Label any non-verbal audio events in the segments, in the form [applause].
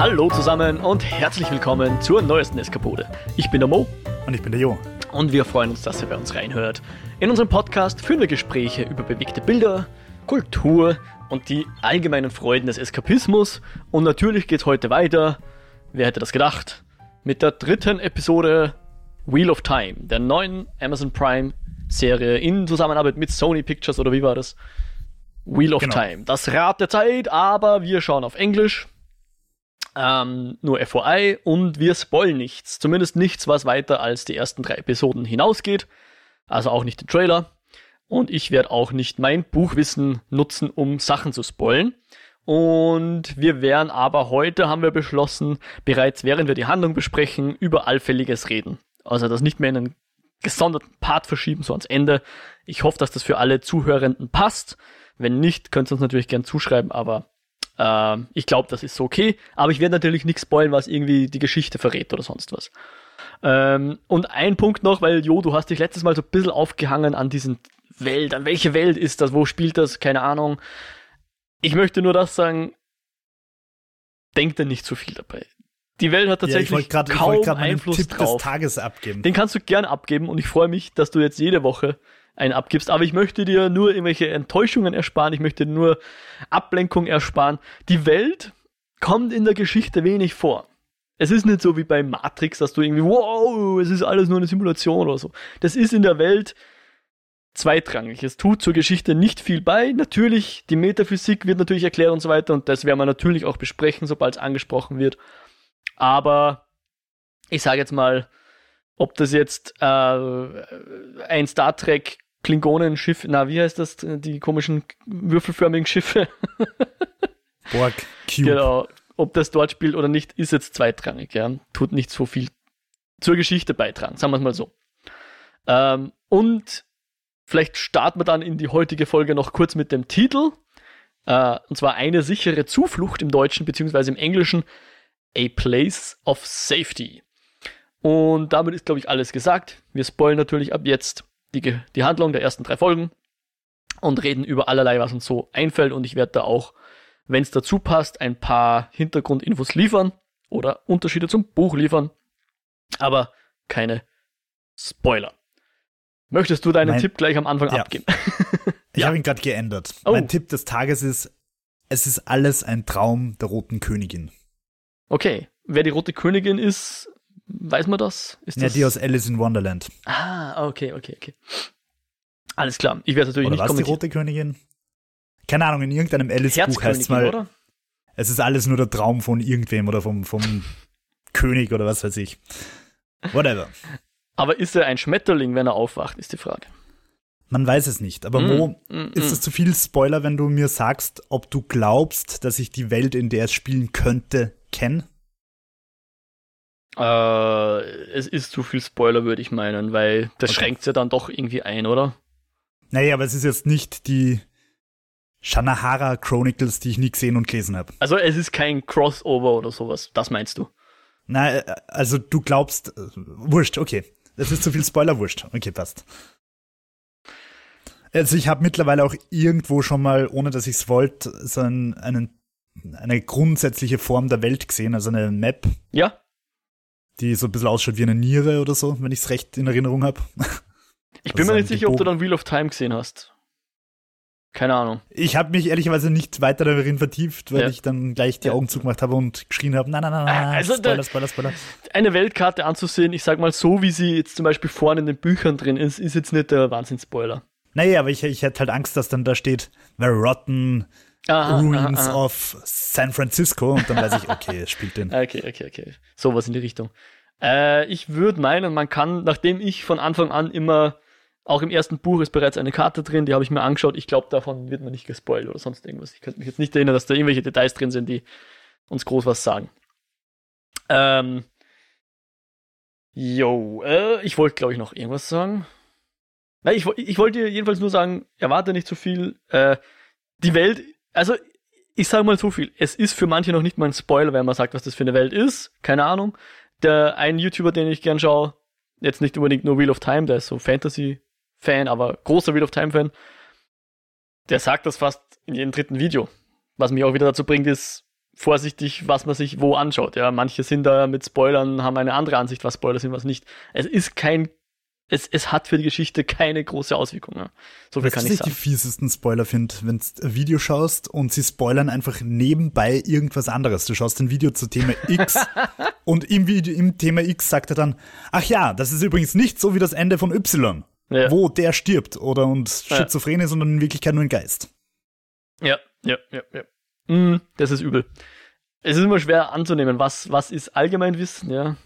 Hallo zusammen und herzlich willkommen zur neuesten Eskapode. Ich bin der Mo. Und ich bin der Jo. Und wir freuen uns, dass ihr bei uns reinhört. In unserem Podcast führen wir Gespräche über bewegte Bilder, Kultur und die allgemeinen Freuden des Eskapismus. Und natürlich geht's heute weiter, wer hätte das gedacht, mit der dritten Episode Wheel of Time, der neuen Amazon Prime Serie in Zusammenarbeit mit Sony Pictures oder wie war das? Wheel of genau. Time. Das Rad der Zeit, aber wir schauen auf Englisch. Ähm, nur FOI und wir spoilen nichts. Zumindest nichts, was weiter als die ersten drei Episoden hinausgeht. Also auch nicht den Trailer. Und ich werde auch nicht mein Buchwissen nutzen, um Sachen zu spoilen. Und wir werden aber heute, haben wir beschlossen, bereits während wir die Handlung besprechen, über Allfälliges reden. Also das nicht mehr in einen gesonderten Part verschieben, so ans Ende. Ich hoffe, dass das für alle Zuhörenden passt. Wenn nicht, könnt ihr uns natürlich gern zuschreiben, aber äh, ich glaube, das ist so okay. Aber ich werde natürlich nichts spoilen, was irgendwie die Geschichte verrät oder sonst was. Ähm, und ein Punkt noch, weil Jo, du hast dich letztes Mal so ein bisschen aufgehangen an diesen Welt. An welche Welt ist das? Wo spielt das? Keine Ahnung. Ich möchte nur das sagen, denkt da nicht zu viel dabei. Die Welt hat tatsächlich ja, ich grad, kaum ich Einfluss Tipp drauf. des Tages abgeben. Den kannst du gern abgeben und ich freue mich, dass du jetzt jede Woche einen abgibst. Aber ich möchte dir nur irgendwelche Enttäuschungen ersparen. Ich möchte nur Ablenkung ersparen. Die Welt kommt in der Geschichte wenig vor. Es ist nicht so wie bei Matrix, dass du irgendwie, wow, es ist alles nur eine Simulation oder so. Das ist in der Welt zweitrangig. Es tut zur Geschichte nicht viel bei. Natürlich, die Metaphysik wird natürlich erklärt und so weiter und das werden wir natürlich auch besprechen, sobald es angesprochen wird. Aber ich sage jetzt mal, ob das jetzt äh, ein Star Trek Klingonenschiff, na, wie heißt das? Die komischen würfelförmigen Schiffe. [laughs] Borg, Cube. Genau. Ob das dort spielt oder nicht, ist jetzt zweitrangig, ja. Tut nicht so viel zur Geschichte beitragen, sagen wir es mal so. Ähm, und vielleicht starten wir dann in die heutige Folge noch kurz mit dem Titel. Äh, und zwar eine sichere Zuflucht im Deutschen beziehungsweise im Englischen. A Place of Safety. Und damit ist, glaube ich, alles gesagt. Wir spoilen natürlich ab jetzt die, die Handlung der ersten drei Folgen und reden über allerlei, was uns so einfällt. Und ich werde da auch, wenn es dazu passt, ein paar Hintergrundinfos liefern oder Unterschiede zum Buch liefern. Aber keine Spoiler. Möchtest du deinen mein, Tipp gleich am Anfang ja. abgeben? [laughs] ich ja. habe ihn gerade geändert. Oh. Mein Tipp des Tages ist, es ist alles ein Traum der roten Königin. Okay. Wer die rote Königin ist, Weiß man das? Ist ja, das? die aus Alice in Wonderland. Ah, okay, okay, okay. Alles klar. Ich werde natürlich oder nicht was die rote Königin? Keine Ahnung, in irgendeinem Alice-Buch heißt es mal. Oder? Es ist alles nur der Traum von irgendwem oder vom, vom [laughs] König oder was weiß ich. Whatever. Aber ist er ein Schmetterling, wenn er aufwacht, ist die Frage. Man weiß es nicht. Aber mm, Mo, mm, ist mm. es zu viel Spoiler, wenn du mir sagst, ob du glaubst, dass ich die Welt, in der es spielen könnte, kenne? Äh, es ist zu viel Spoiler, würde ich meinen, weil das okay. schränkt ja dann doch irgendwie ein, oder? Naja, aber es ist jetzt nicht die Shanahara Chronicles, die ich nie gesehen und gelesen habe. Also es ist kein Crossover oder sowas, das meinst du? Na, äh, also du glaubst, äh, wurscht, okay. Es ist zu viel Spoiler, wurscht. Okay, passt. Also ich habe mittlerweile auch irgendwo schon mal, ohne dass ich es wollte, so einen, einen, eine grundsätzliche Form der Welt gesehen, also eine Map. Ja die so ein bisschen ausschaut wie eine Niere oder so, wenn ich es recht in Erinnerung habe. Ich bin mir nicht sicher, ob du dann Wheel of Time gesehen hast. Keine Ahnung. Ich habe mich ehrlicherweise nicht weiter darin vertieft, weil ja. ich dann gleich die ja. Augen zugemacht habe und geschrien habe, nein, nein, nein, nein, also Spoiler, Spoiler, Spoiler. Eine Weltkarte anzusehen, ich sag mal so, wie sie jetzt zum Beispiel vorne in den Büchern drin ist, ist jetzt nicht der Wahnsinn-Spoiler. Naja, aber ich, ich hätte halt Angst, dass dann da steht, Very Rotten, aha, Ruins aha, aha. of San Francisco und dann weiß ich, okay, es spielt [laughs] den. Okay, okay, okay. Sowas in die Richtung. Äh, ich würde meinen, man kann, nachdem ich von Anfang an immer, auch im ersten Buch ist bereits eine Karte drin, die habe ich mir angeschaut. Ich glaube, davon wird man nicht gespoilt oder sonst irgendwas. Ich könnte mich jetzt nicht erinnern, dass da irgendwelche Details drin sind, die uns groß was sagen. Ähm, yo, äh, ich wollte, glaube ich, noch irgendwas sagen. Nein, ich, ich wollte dir jedenfalls nur sagen, erwarte nicht zu viel. Äh, die Welt, also ich sage mal so viel, es ist für manche noch nicht mal ein Spoiler, wenn man sagt, was das für eine Welt ist. Keine Ahnung der ein YouTuber, den ich gern schaue, jetzt nicht unbedingt nur Wheel of Time, der ist so Fantasy-Fan, aber großer Wheel of Time-Fan, der sagt das fast in jedem dritten Video. Was mich auch wieder dazu bringt, ist, vorsichtig, was man sich wo anschaut. Ja, manche sind da mit Spoilern, haben eine andere Ansicht, was Spoiler sind, was nicht. Es ist kein es, es hat für die Geschichte keine große Auswirkung. Ja. So viel weißt kann ich sagen. Was ich die fiesesten Spoiler finde, wenn du ein Video schaust und sie spoilern einfach nebenbei irgendwas anderes. Du schaust ein Video zu Thema X [laughs] und im, Video, im Thema X sagt er dann, ach ja, das ist übrigens nicht so wie das Ende von Y, ja. wo der stirbt oder und schizophren ja. ist und in Wirklichkeit nur ein Geist. Ja, ja, ja, ja. Mm, das ist übel. Es ist immer schwer anzunehmen, was, was ist Allgemeinwissen, ja.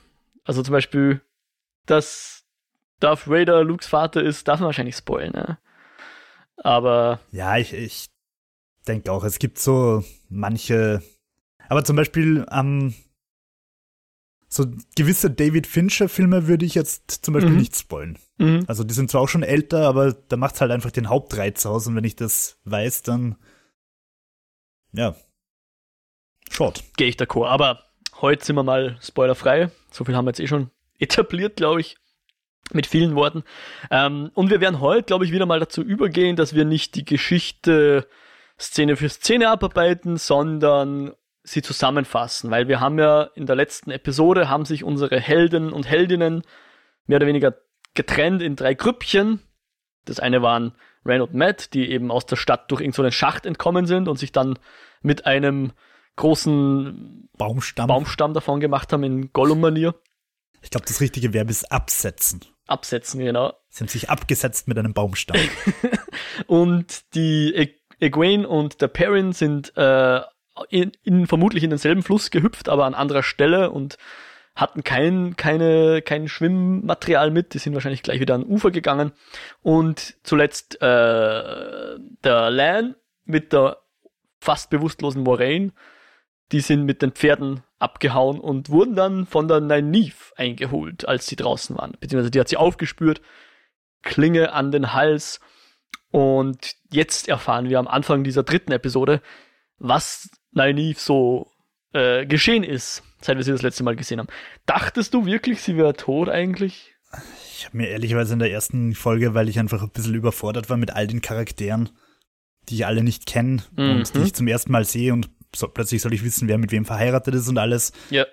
Also zum Beispiel, dass Darth Vader Lukes Vater ist, darf man wahrscheinlich spoilen, ne? Aber. Ja, ich, ich denke auch, es gibt so manche. Aber zum Beispiel ähm, so gewisse David Fincher-Filme würde ich jetzt zum Beispiel mhm. nicht spoilen. Mhm. Also die sind zwar auch schon älter, aber da macht es halt einfach den Hauptreiz aus und wenn ich das weiß, dann ja. Short. Gehe ich d'accord. Aber heute sind wir mal spoilerfrei. So viel haben wir jetzt eh schon etabliert, glaube ich mit vielen Worten. Ähm, und wir werden heute, glaube ich, wieder mal dazu übergehen, dass wir nicht die Geschichte Szene für Szene abarbeiten, sondern sie zusammenfassen, weil wir haben ja in der letzten Episode haben sich unsere Helden und Heldinnen mehr oder weniger getrennt in drei Grüppchen. Das eine waren Ren und Matt, die eben aus der Stadt durch irgendeinen so Schacht entkommen sind und sich dann mit einem großen Baumstamm, Baumstamm davon gemacht haben in Gollum-Manier. Ich glaube, das richtige Verb ist absetzen. Absetzen, genau. Sie haben sich abgesetzt mit einem Baumstamm. [laughs] und die Egwene und der Perrin sind äh, in, in, vermutlich in denselben Fluss gehüpft, aber an anderer Stelle und hatten kein, keine, kein Schwimmmaterial mit. Die sind wahrscheinlich gleich wieder an Ufer gegangen. Und zuletzt äh, der Lan mit der fast bewusstlosen Moraine. Die sind mit den Pferden abgehauen und wurden dann von der Nynaeve eingeholt, als sie draußen waren. Beziehungsweise die hat sie aufgespürt, Klinge an den Hals. Und jetzt erfahren wir am Anfang dieser dritten Episode, was Nynaeve so äh, geschehen ist, seit wir sie das letzte Mal gesehen haben. Dachtest du wirklich, sie wäre tot eigentlich? Ich habe mir ehrlicherweise in der ersten Folge, weil ich einfach ein bisschen überfordert war mit all den Charakteren, die ich alle nicht kenne mhm. und die ich zum ersten Mal sehe und so, plötzlich soll ich wissen, wer mit wem verheiratet ist und alles. Ja.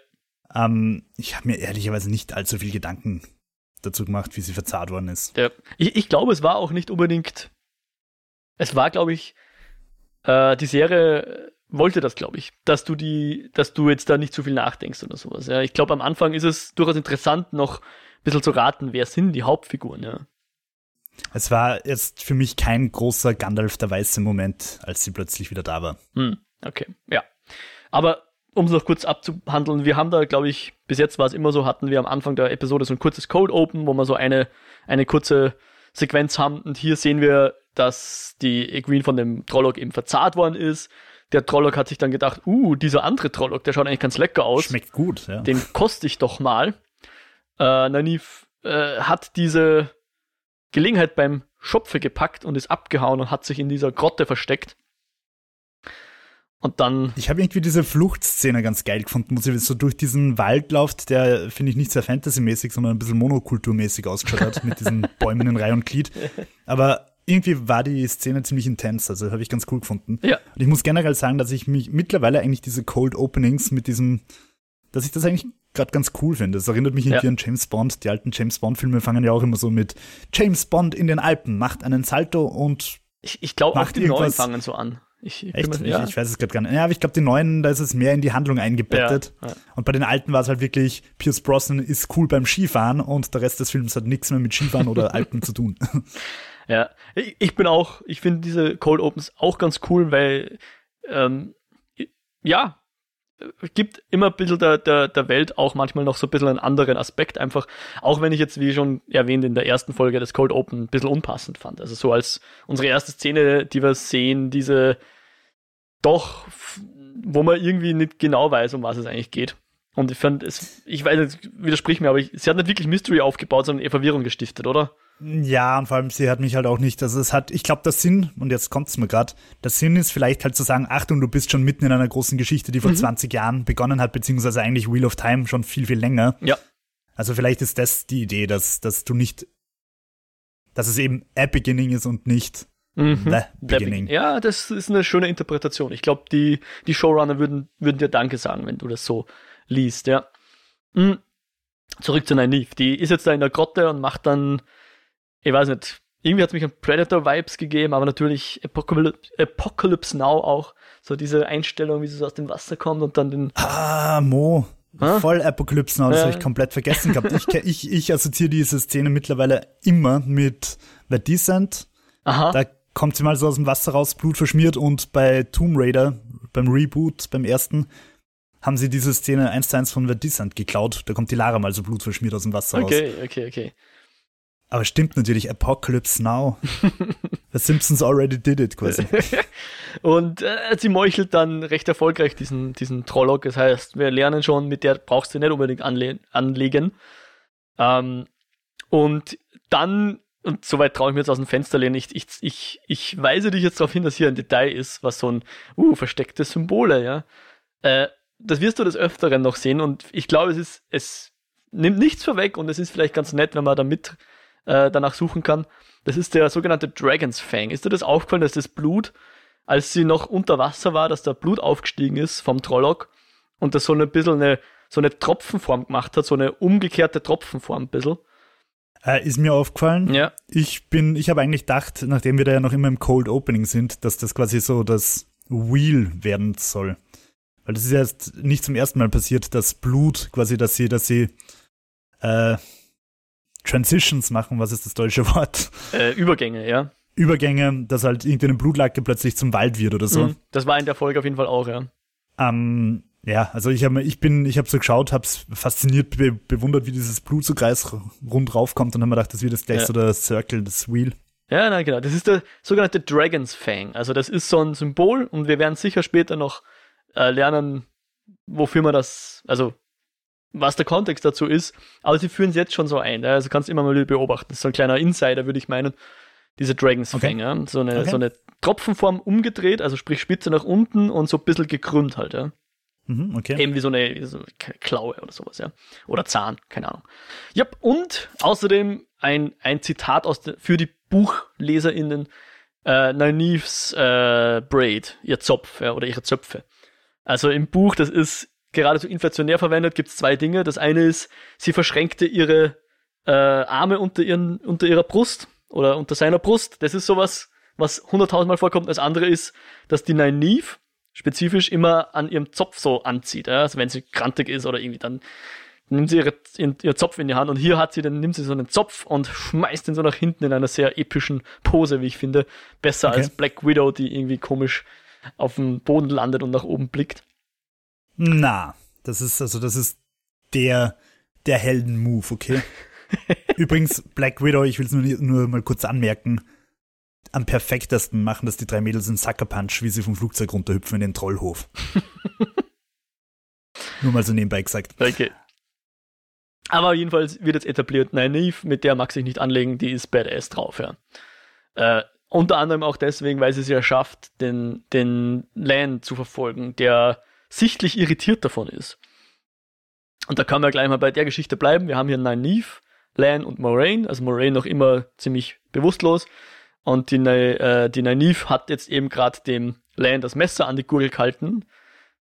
Ähm, ich habe mir ehrlicherweise nicht allzu viel Gedanken dazu gemacht, wie sie verzahrt worden ist. Ja. Ich, ich glaube, es war auch nicht unbedingt. Es war, glaube ich, äh, die Serie wollte das, glaube ich, dass du die, dass du jetzt da nicht zu viel nachdenkst oder sowas. Ja. Ich glaube, am Anfang ist es durchaus interessant, noch ein bisschen zu raten, wer sind die Hauptfiguren, ja. Es war jetzt für mich kein großer Gandalf der weiße Moment, als sie plötzlich wieder da war. Hm. Okay, ja. Aber um es noch kurz abzuhandeln, wir haben da, glaube ich, bis jetzt war es immer so, hatten wir am Anfang der Episode so ein kurzes Code Open, wo wir so eine, eine kurze Sequenz haben. Und hier sehen wir, dass die Egwene von dem Trolloc eben verzahrt worden ist. Der Trolloc hat sich dann gedacht, uh, dieser andere Trolloc, der schaut eigentlich ganz lecker aus. Schmeckt gut, ja. Den koste ich doch mal. Äh, Nanif äh, hat diese Gelegenheit beim Schopfe gepackt und ist abgehauen und hat sich in dieser Grotte versteckt. Und dann. Ich habe irgendwie diese Fluchtszene ganz geil gefunden, wo sie so durch diesen Wald läuft, der, finde ich, nicht sehr fantasymäßig, sondern ein bisschen monokulturmäßig ausgeschaut hat, mit diesen [laughs] Bäumen in Reihe und Glied. Aber irgendwie war die Szene ziemlich intens, also habe ich ganz cool gefunden. Ja. Und ich muss generell sagen, dass ich mich mittlerweile eigentlich diese Cold Openings mit diesem, dass ich das eigentlich gerade ganz cool finde. Das erinnert mich irgendwie ja. an James Bond. Die alten James Bond-Filme fangen ja auch immer so mit James Bond in den Alpen, macht einen Salto und. Ich, ich glaube, auch die neuen fangen so an. Ich, Echt? Mal, ja. ich, ich, weiß es gerade gar nicht. Ja, aber ich glaube, die neuen, da ist es mehr in die Handlung eingebettet. Ja, ja. Und bei den alten war es halt wirklich, Pierce Brosnan ist cool beim Skifahren und der Rest des Films hat nichts mehr mit Skifahren oder [laughs] Alpen zu tun. Ja, ich, ich bin auch, ich finde diese Cold Opens auch ganz cool, weil, ähm, ja, gibt immer ein bisschen der, der, der Welt auch manchmal noch so ein bisschen einen anderen Aspekt einfach, auch wenn ich jetzt, wie schon erwähnt, in der ersten Folge das Cold Open ein bisschen unpassend fand. Also so als unsere erste Szene, die wir sehen, diese doch, wo man irgendwie nicht genau weiß, um was es eigentlich geht. Und ich fand es, ich weiß, es widersprich mir, aber ich, sie hat nicht wirklich Mystery aufgebaut, sondern eher Verwirrung gestiftet, oder? Ja, und vor allem, sie hat mich halt auch nicht, also es hat, ich glaube, der Sinn, und jetzt kommt es mir gerade, der Sinn ist vielleicht halt zu sagen, Achtung, du bist schon mitten in einer großen Geschichte, die vor mhm. 20 Jahren begonnen hat, beziehungsweise eigentlich Wheel of Time schon viel, viel länger. Ja. Also vielleicht ist das die Idee, dass, dass du nicht, dass es eben a Beginning ist und nicht Mhm. The Beginning. Beginn. Ja, das ist eine schöne Interpretation. Ich glaube, die, die Showrunner würden, würden dir Danke sagen, wenn du das so liest, ja. Mhm. Zurück zu Nynaeve. Die ist jetzt da in der Grotte und macht dann, ich weiß nicht, irgendwie hat es mich an Predator-Vibes gegeben, aber natürlich Apocalypse, Apocalypse Now auch. So diese Einstellung, wie sie so aus dem Wasser kommt und dann den. Ah, Mo. Hä? Voll Apocalypse Now, das Ja. habe ich komplett vergessen gehabt. Ich, ich, ich assoziiere diese Szene mittlerweile immer mit The Descent. Aha. Da kommt sie mal so aus dem Wasser raus, Blut verschmiert und bei Tomb Raider, beim Reboot, beim ersten, haben sie diese Szene eins zu eins von The Descent geklaut. Da kommt die Lara mal so blutverschmiert aus dem Wasser raus. okay, okay, okay. Aber stimmt natürlich, Apocalypse Now. [laughs] The Simpsons already did it quasi. [laughs] Und äh, sie meuchelt dann recht erfolgreich diesen, diesen Trollock. Das heißt, wir lernen schon, mit der brauchst du nicht unbedingt anle anlegen. Ähm, und dann, und soweit traue ich mir jetzt aus dem Fenster lehnen, ich, ich, ich, ich weise dich jetzt darauf hin, dass hier ein Detail ist, was so ein, uh, versteckte Symbole, ja. Äh, das wirst du des Öfteren noch sehen und ich glaube, es ist, es nimmt nichts vorweg und es ist vielleicht ganz nett, wenn man damit äh, danach suchen kann. Das ist der sogenannte Dragon's Fang. Ist dir das aufgefallen, dass das Blut, als sie noch unter Wasser war, dass da Blut aufgestiegen ist vom Trollock und das so ein bisschen eine, so eine Tropfenform gemacht hat, so eine umgekehrte Tropfenform ein bisschen. äh, ist mir aufgefallen. Ja. Ich bin, ich habe eigentlich gedacht, nachdem wir da ja noch immer im Cold Opening sind, dass das quasi so das Wheel werden soll. Weil das ist erst nicht zum ersten Mal passiert, dass Blut quasi, dass sie, dass sie äh, Transitions machen, was ist das deutsche Wort? Äh, Übergänge, ja. Übergänge, dass halt irgendeine Blutlacke plötzlich zum Wald wird oder so. Mhm. Das war in der Folge auf jeden Fall auch, ja. Ähm, ja, also ich habe ich bin, ich habe so geschaut, hab's fasziniert be bewundert, wie dieses Blut so kreisrund raufkommt und habe mir gedacht, das wird jetzt gleich Ja. so der Circle, das Wheel. Ja, na genau. Das ist der sogenannte Dragon's Fang. Also das ist so ein Symbol und wir werden sicher später noch äh, lernen, wofür man das, also was der Kontext dazu ist. Aber sie führen es jetzt schon so ein. Also kannst immer mal beobachten. Das ist so ein kleiner Insider, würde ich meinen. Diese Dragon's Okay. So, eine, Okay. so eine Tropfenform umgedreht, also sprich Spitze nach unten und so ein bisschen gekrümmt halt. Ja? Mhm, okay. Eben wie so eine, wie so eine Klaue oder sowas, ja. Oder Zahn, keine Ahnung. Ja, und außerdem ein, ein Zitat aus der, für die BuchleserInnen, äh, Nynaeves äh, Braid, ihr Zopf, ja, oder ihre Zöpfe. Also im Buch, das ist geradezu inflationär verwendet, gibt es zwei Dinge. Das eine ist, sie verschränkte ihre äh, Arme unter, ihren, unter ihrer Brust oder unter seiner Brust. Das ist sowas, was hunderttausendmal vorkommt. Das andere ist, dass die Nynaeve spezifisch immer an ihrem Zopf so anzieht. Ja? Also wenn sie krantig ist oder irgendwie, dann nimmt sie ihre, ihren, ihr Zopf in die Hand und hier hat sie, dann nimmt sie so einen Zopf und schmeißt ihn so nach hinten in einer sehr epischen Pose, wie ich finde. Besser Okay. als Black Widow, die irgendwie komisch auf dem Boden landet und nach oben blickt. Na, das ist, also das ist der, der Helden-Move, okay? [laughs] Übrigens, Black Widow, ich will es nur, nur mal kurz anmerken, am perfektesten machen das die drei Mädels in Sucker Punch, wie sie vom Flugzeug runterhüpfen in den Trollhof. [laughs] nur mal so nebenbei gesagt. Okay. Aber jedenfalls wird jetzt etabliert, Nynaeve, mit der mag sich nicht anlegen, die ist badass drauf, ja. Äh, unter anderem auch deswegen, weil sie es ja schafft, den, den Lan zu verfolgen, der sichtlich irritiert davon ist. Und da können wir gleich mal bei der Geschichte bleiben. Wir haben hier Nynaeve, Lan und Moraine, also Moraine noch immer ziemlich bewusstlos. Und die, äh, die Nynaeve hat jetzt eben gerade dem Lan das Messer an die Gurgel gehalten.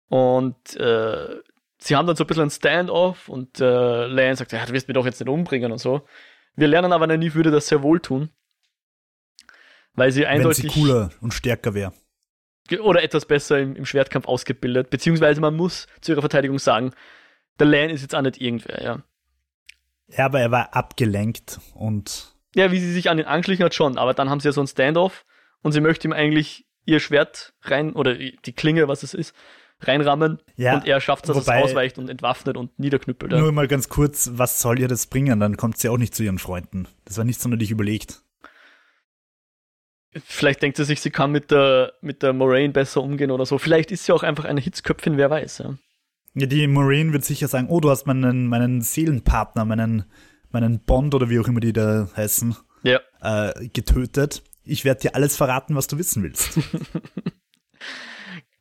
Und äh, sie haben dann so ein bisschen ein Stand-off und äh, Lan sagt, ja, du wirst mich doch jetzt nicht umbringen und so. Wir lernen aber, Nynaeve würde das sehr wohl tun. Weil sie Wenn eindeutig sie cooler und stärker wäre. Oder etwas besser im, im Schwertkampf ausgebildet. Beziehungsweise man muss zu ihrer Verteidigung sagen, der Lan ist jetzt auch nicht irgendwer, ja. Ja, aber er war abgelenkt und Ja, wie sie sich an ihn angeschlichen hat, schon, aber dann haben sie ja so ein Stand-off und sie möchte ihm eigentlich ihr Schwert rein, oder die Klinge, was es ist, reinrammen Ja, und er schafft es, dass wobei- es ausweicht und entwaffnet und niederknüppelt. Ja. nur mal ganz kurz, was soll ihr das bringen? Dann kommt sie auch nicht zu ihren Freunden. Das war nicht sonderlich überlegt. Vielleicht denkt sie sich, sie kann mit der, mit der Moraine besser umgehen oder so. Vielleicht ist sie auch einfach eine Hitzköpfin, wer weiß. Ja. Ja, die Maureen wird sicher sagen, oh, du hast meinen, meinen Seelenpartner, meinen, meinen Bond oder wie auch immer die da heißen, ja. äh, getötet. Ich werde dir alles verraten, was du wissen willst. [laughs]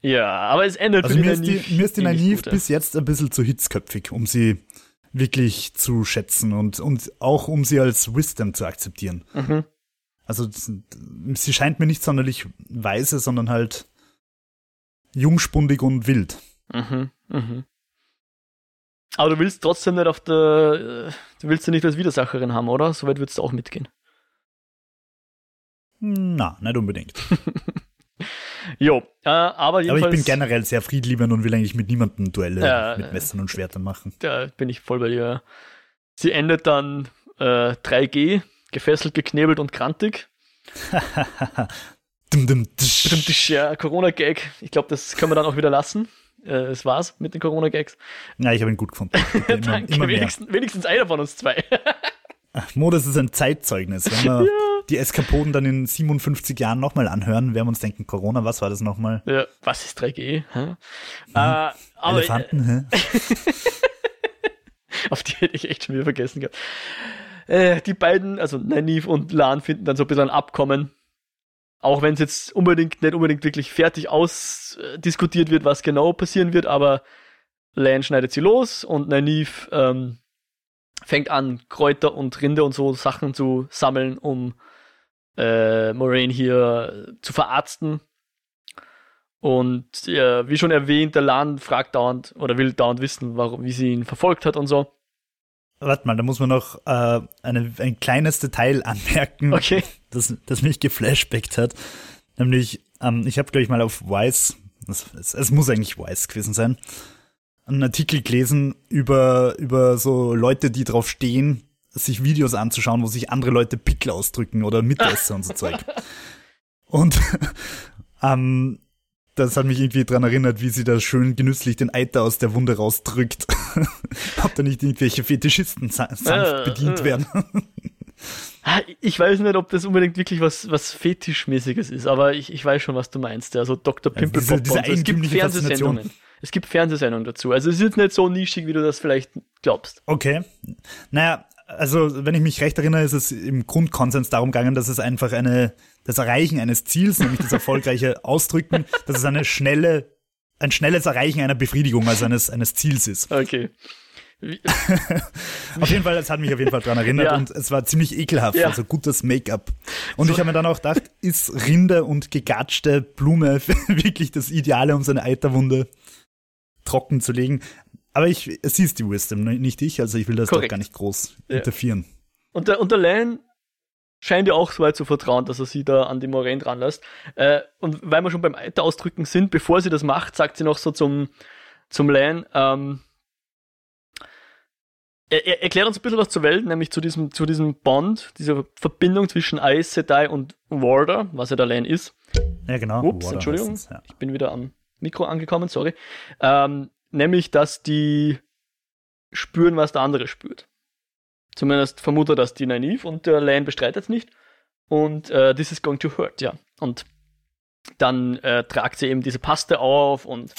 Ja, aber es endet Also mir ist die, mir ist die Naiv bis jetzt ein bisschen zu hitzköpfig, um sie wirklich zu schätzen und, und auch um sie als Wisdom zu akzeptieren. Mhm. Also sie scheint mir nicht sonderlich weise, sondern halt jungspundig und wild. Mhm, mhm. Aber du willst trotzdem nicht auf der, du willst sie nicht als Widersacherin haben, oder? Soweit würdest du auch mitgehen. Na, nicht unbedingt. [laughs] jo, äh, aber jedenfalls. Aber ich bin generell sehr friedliebend und will eigentlich mit niemandem Duelle äh, mit Messern und Schwertern machen. Da bin ich voll bei dir. Sie endet dann äh, 3G, gefesselt, geknebelt und krantig. [laughs] dum, dum, ja, Corona-Gag. Ich glaube, das können wir dann auch wieder lassen. Äh, es war's mit den Corona-Gags. Ja, ich habe ihn gut gefunden. [laughs] Immer, Danke, immer wenigstens, wenigstens einer von uns zwei. Mo, das ist ein Zeitzeugnis. Wenn wir [laughs] ja. die Eskapoden dann in 57 Jahren nochmal anhören, werden wir uns denken, Corona, was war das nochmal? Ja, was ist 3G? Hm? Äh, Elefanten, äh, hä? Auf die hätte ich echt schon wieder vergessen gehabt. Äh, die beiden, also Nynaeve und Lan, finden dann so ein bisschen ein Abkommen. Auch wenn es jetzt unbedingt, nicht unbedingt wirklich fertig ausdiskutiert wird, was genau passieren wird, aber Lan schneidet sie los und Nynaeve ähm, fängt an, Kräuter und Rinde und so Sachen zu sammeln, um äh, Moraine hier zu verarzten. Und ja, wie schon erwähnt, der Lan fragt dauernd oder will dauernd wissen, warum, wie sie ihn verfolgt hat und so. Warte mal, da muss man noch äh, eine, ein kleines Detail [laughs] anmerken, okay. das, das mich geflashbackt hat. Nämlich, ähm, ich habe, glaube ich, mal auf Wise, es, muss eigentlich Wise gewesen sein, einen Artikel gelesen über, über so Leute, die drauf stehen, sich Videos anzuschauen, wo sich andere Leute Pickel ausdrücken oder Mitesser [laughs] und so Zeug. Und [laughs] ähm, das hat mich irgendwie dran erinnert, wie sie da schön genüsslich den Eiter aus der Wunde rausdrückt. [laughs] Ob da nicht irgendwelche Fetischisten sanft äh, bedient äh. werden. Ich weiß nicht, ob das unbedingt wirklich was, was Fetischmäßiges ist, aber ich, ich weiß schon, was du meinst. Also Dr. Pimpelpopper. Ja, diese, diese es gibt Fernsehsendungen. Es gibt Fernsehsendungen dazu. Also es ist nicht so nischig, wie du das vielleicht glaubst. Okay. Naja, also wenn ich mich recht erinnere, ist es im Grundkonsens darum gegangen, dass es einfach eine, das Erreichen eines Ziels, nämlich das erfolgreiche [laughs] Ausdrücken, dass es eine schnelle, ein schnelles Erreichen einer Befriedigung, also eines, eines Ziels ist. Okay. [laughs] auf jeden Fall, es hat mich auf jeden Fall dran erinnert ja. und es war ziemlich ekelhaft, ja. also gutes Make-up. Und so. ich habe mir dann auch gedacht, ist Rinde und gegatschte Blume [laughs] wirklich das Ideale, um seine Eiterwunde trocken zu legen. Aber ich, sie ist die Wisdom, ne, nicht ich, also ich will das Korrekt. doch gar nicht groß ja. interferieren. Und der, und der Lan scheint ja auch so weit zu vertrauen, dass er sie da an die Moraine dran lässt. Äh, und weil wir schon beim Eiter ausdrücken sind, bevor sie das macht, sagt sie noch so zum, zum Lan, ähm, er, er erklärt uns ein bisschen was zur Welt, nämlich zu diesem, zu diesem Bond, dieser Verbindung zwischen Aes Sedai und Warder, was ja der Lan ist. Ja, genau. Ups, Warder Entschuldigung, ja. ich bin wieder am Mikro angekommen, sorry. Ähm, nämlich, dass die spüren, was der andere spürt. Zumindest vermutet das die Naive und der Lane bestreitet es nicht. Und äh, this is going to hurt, ja. Und dann äh, tragt sie eben diese Paste auf und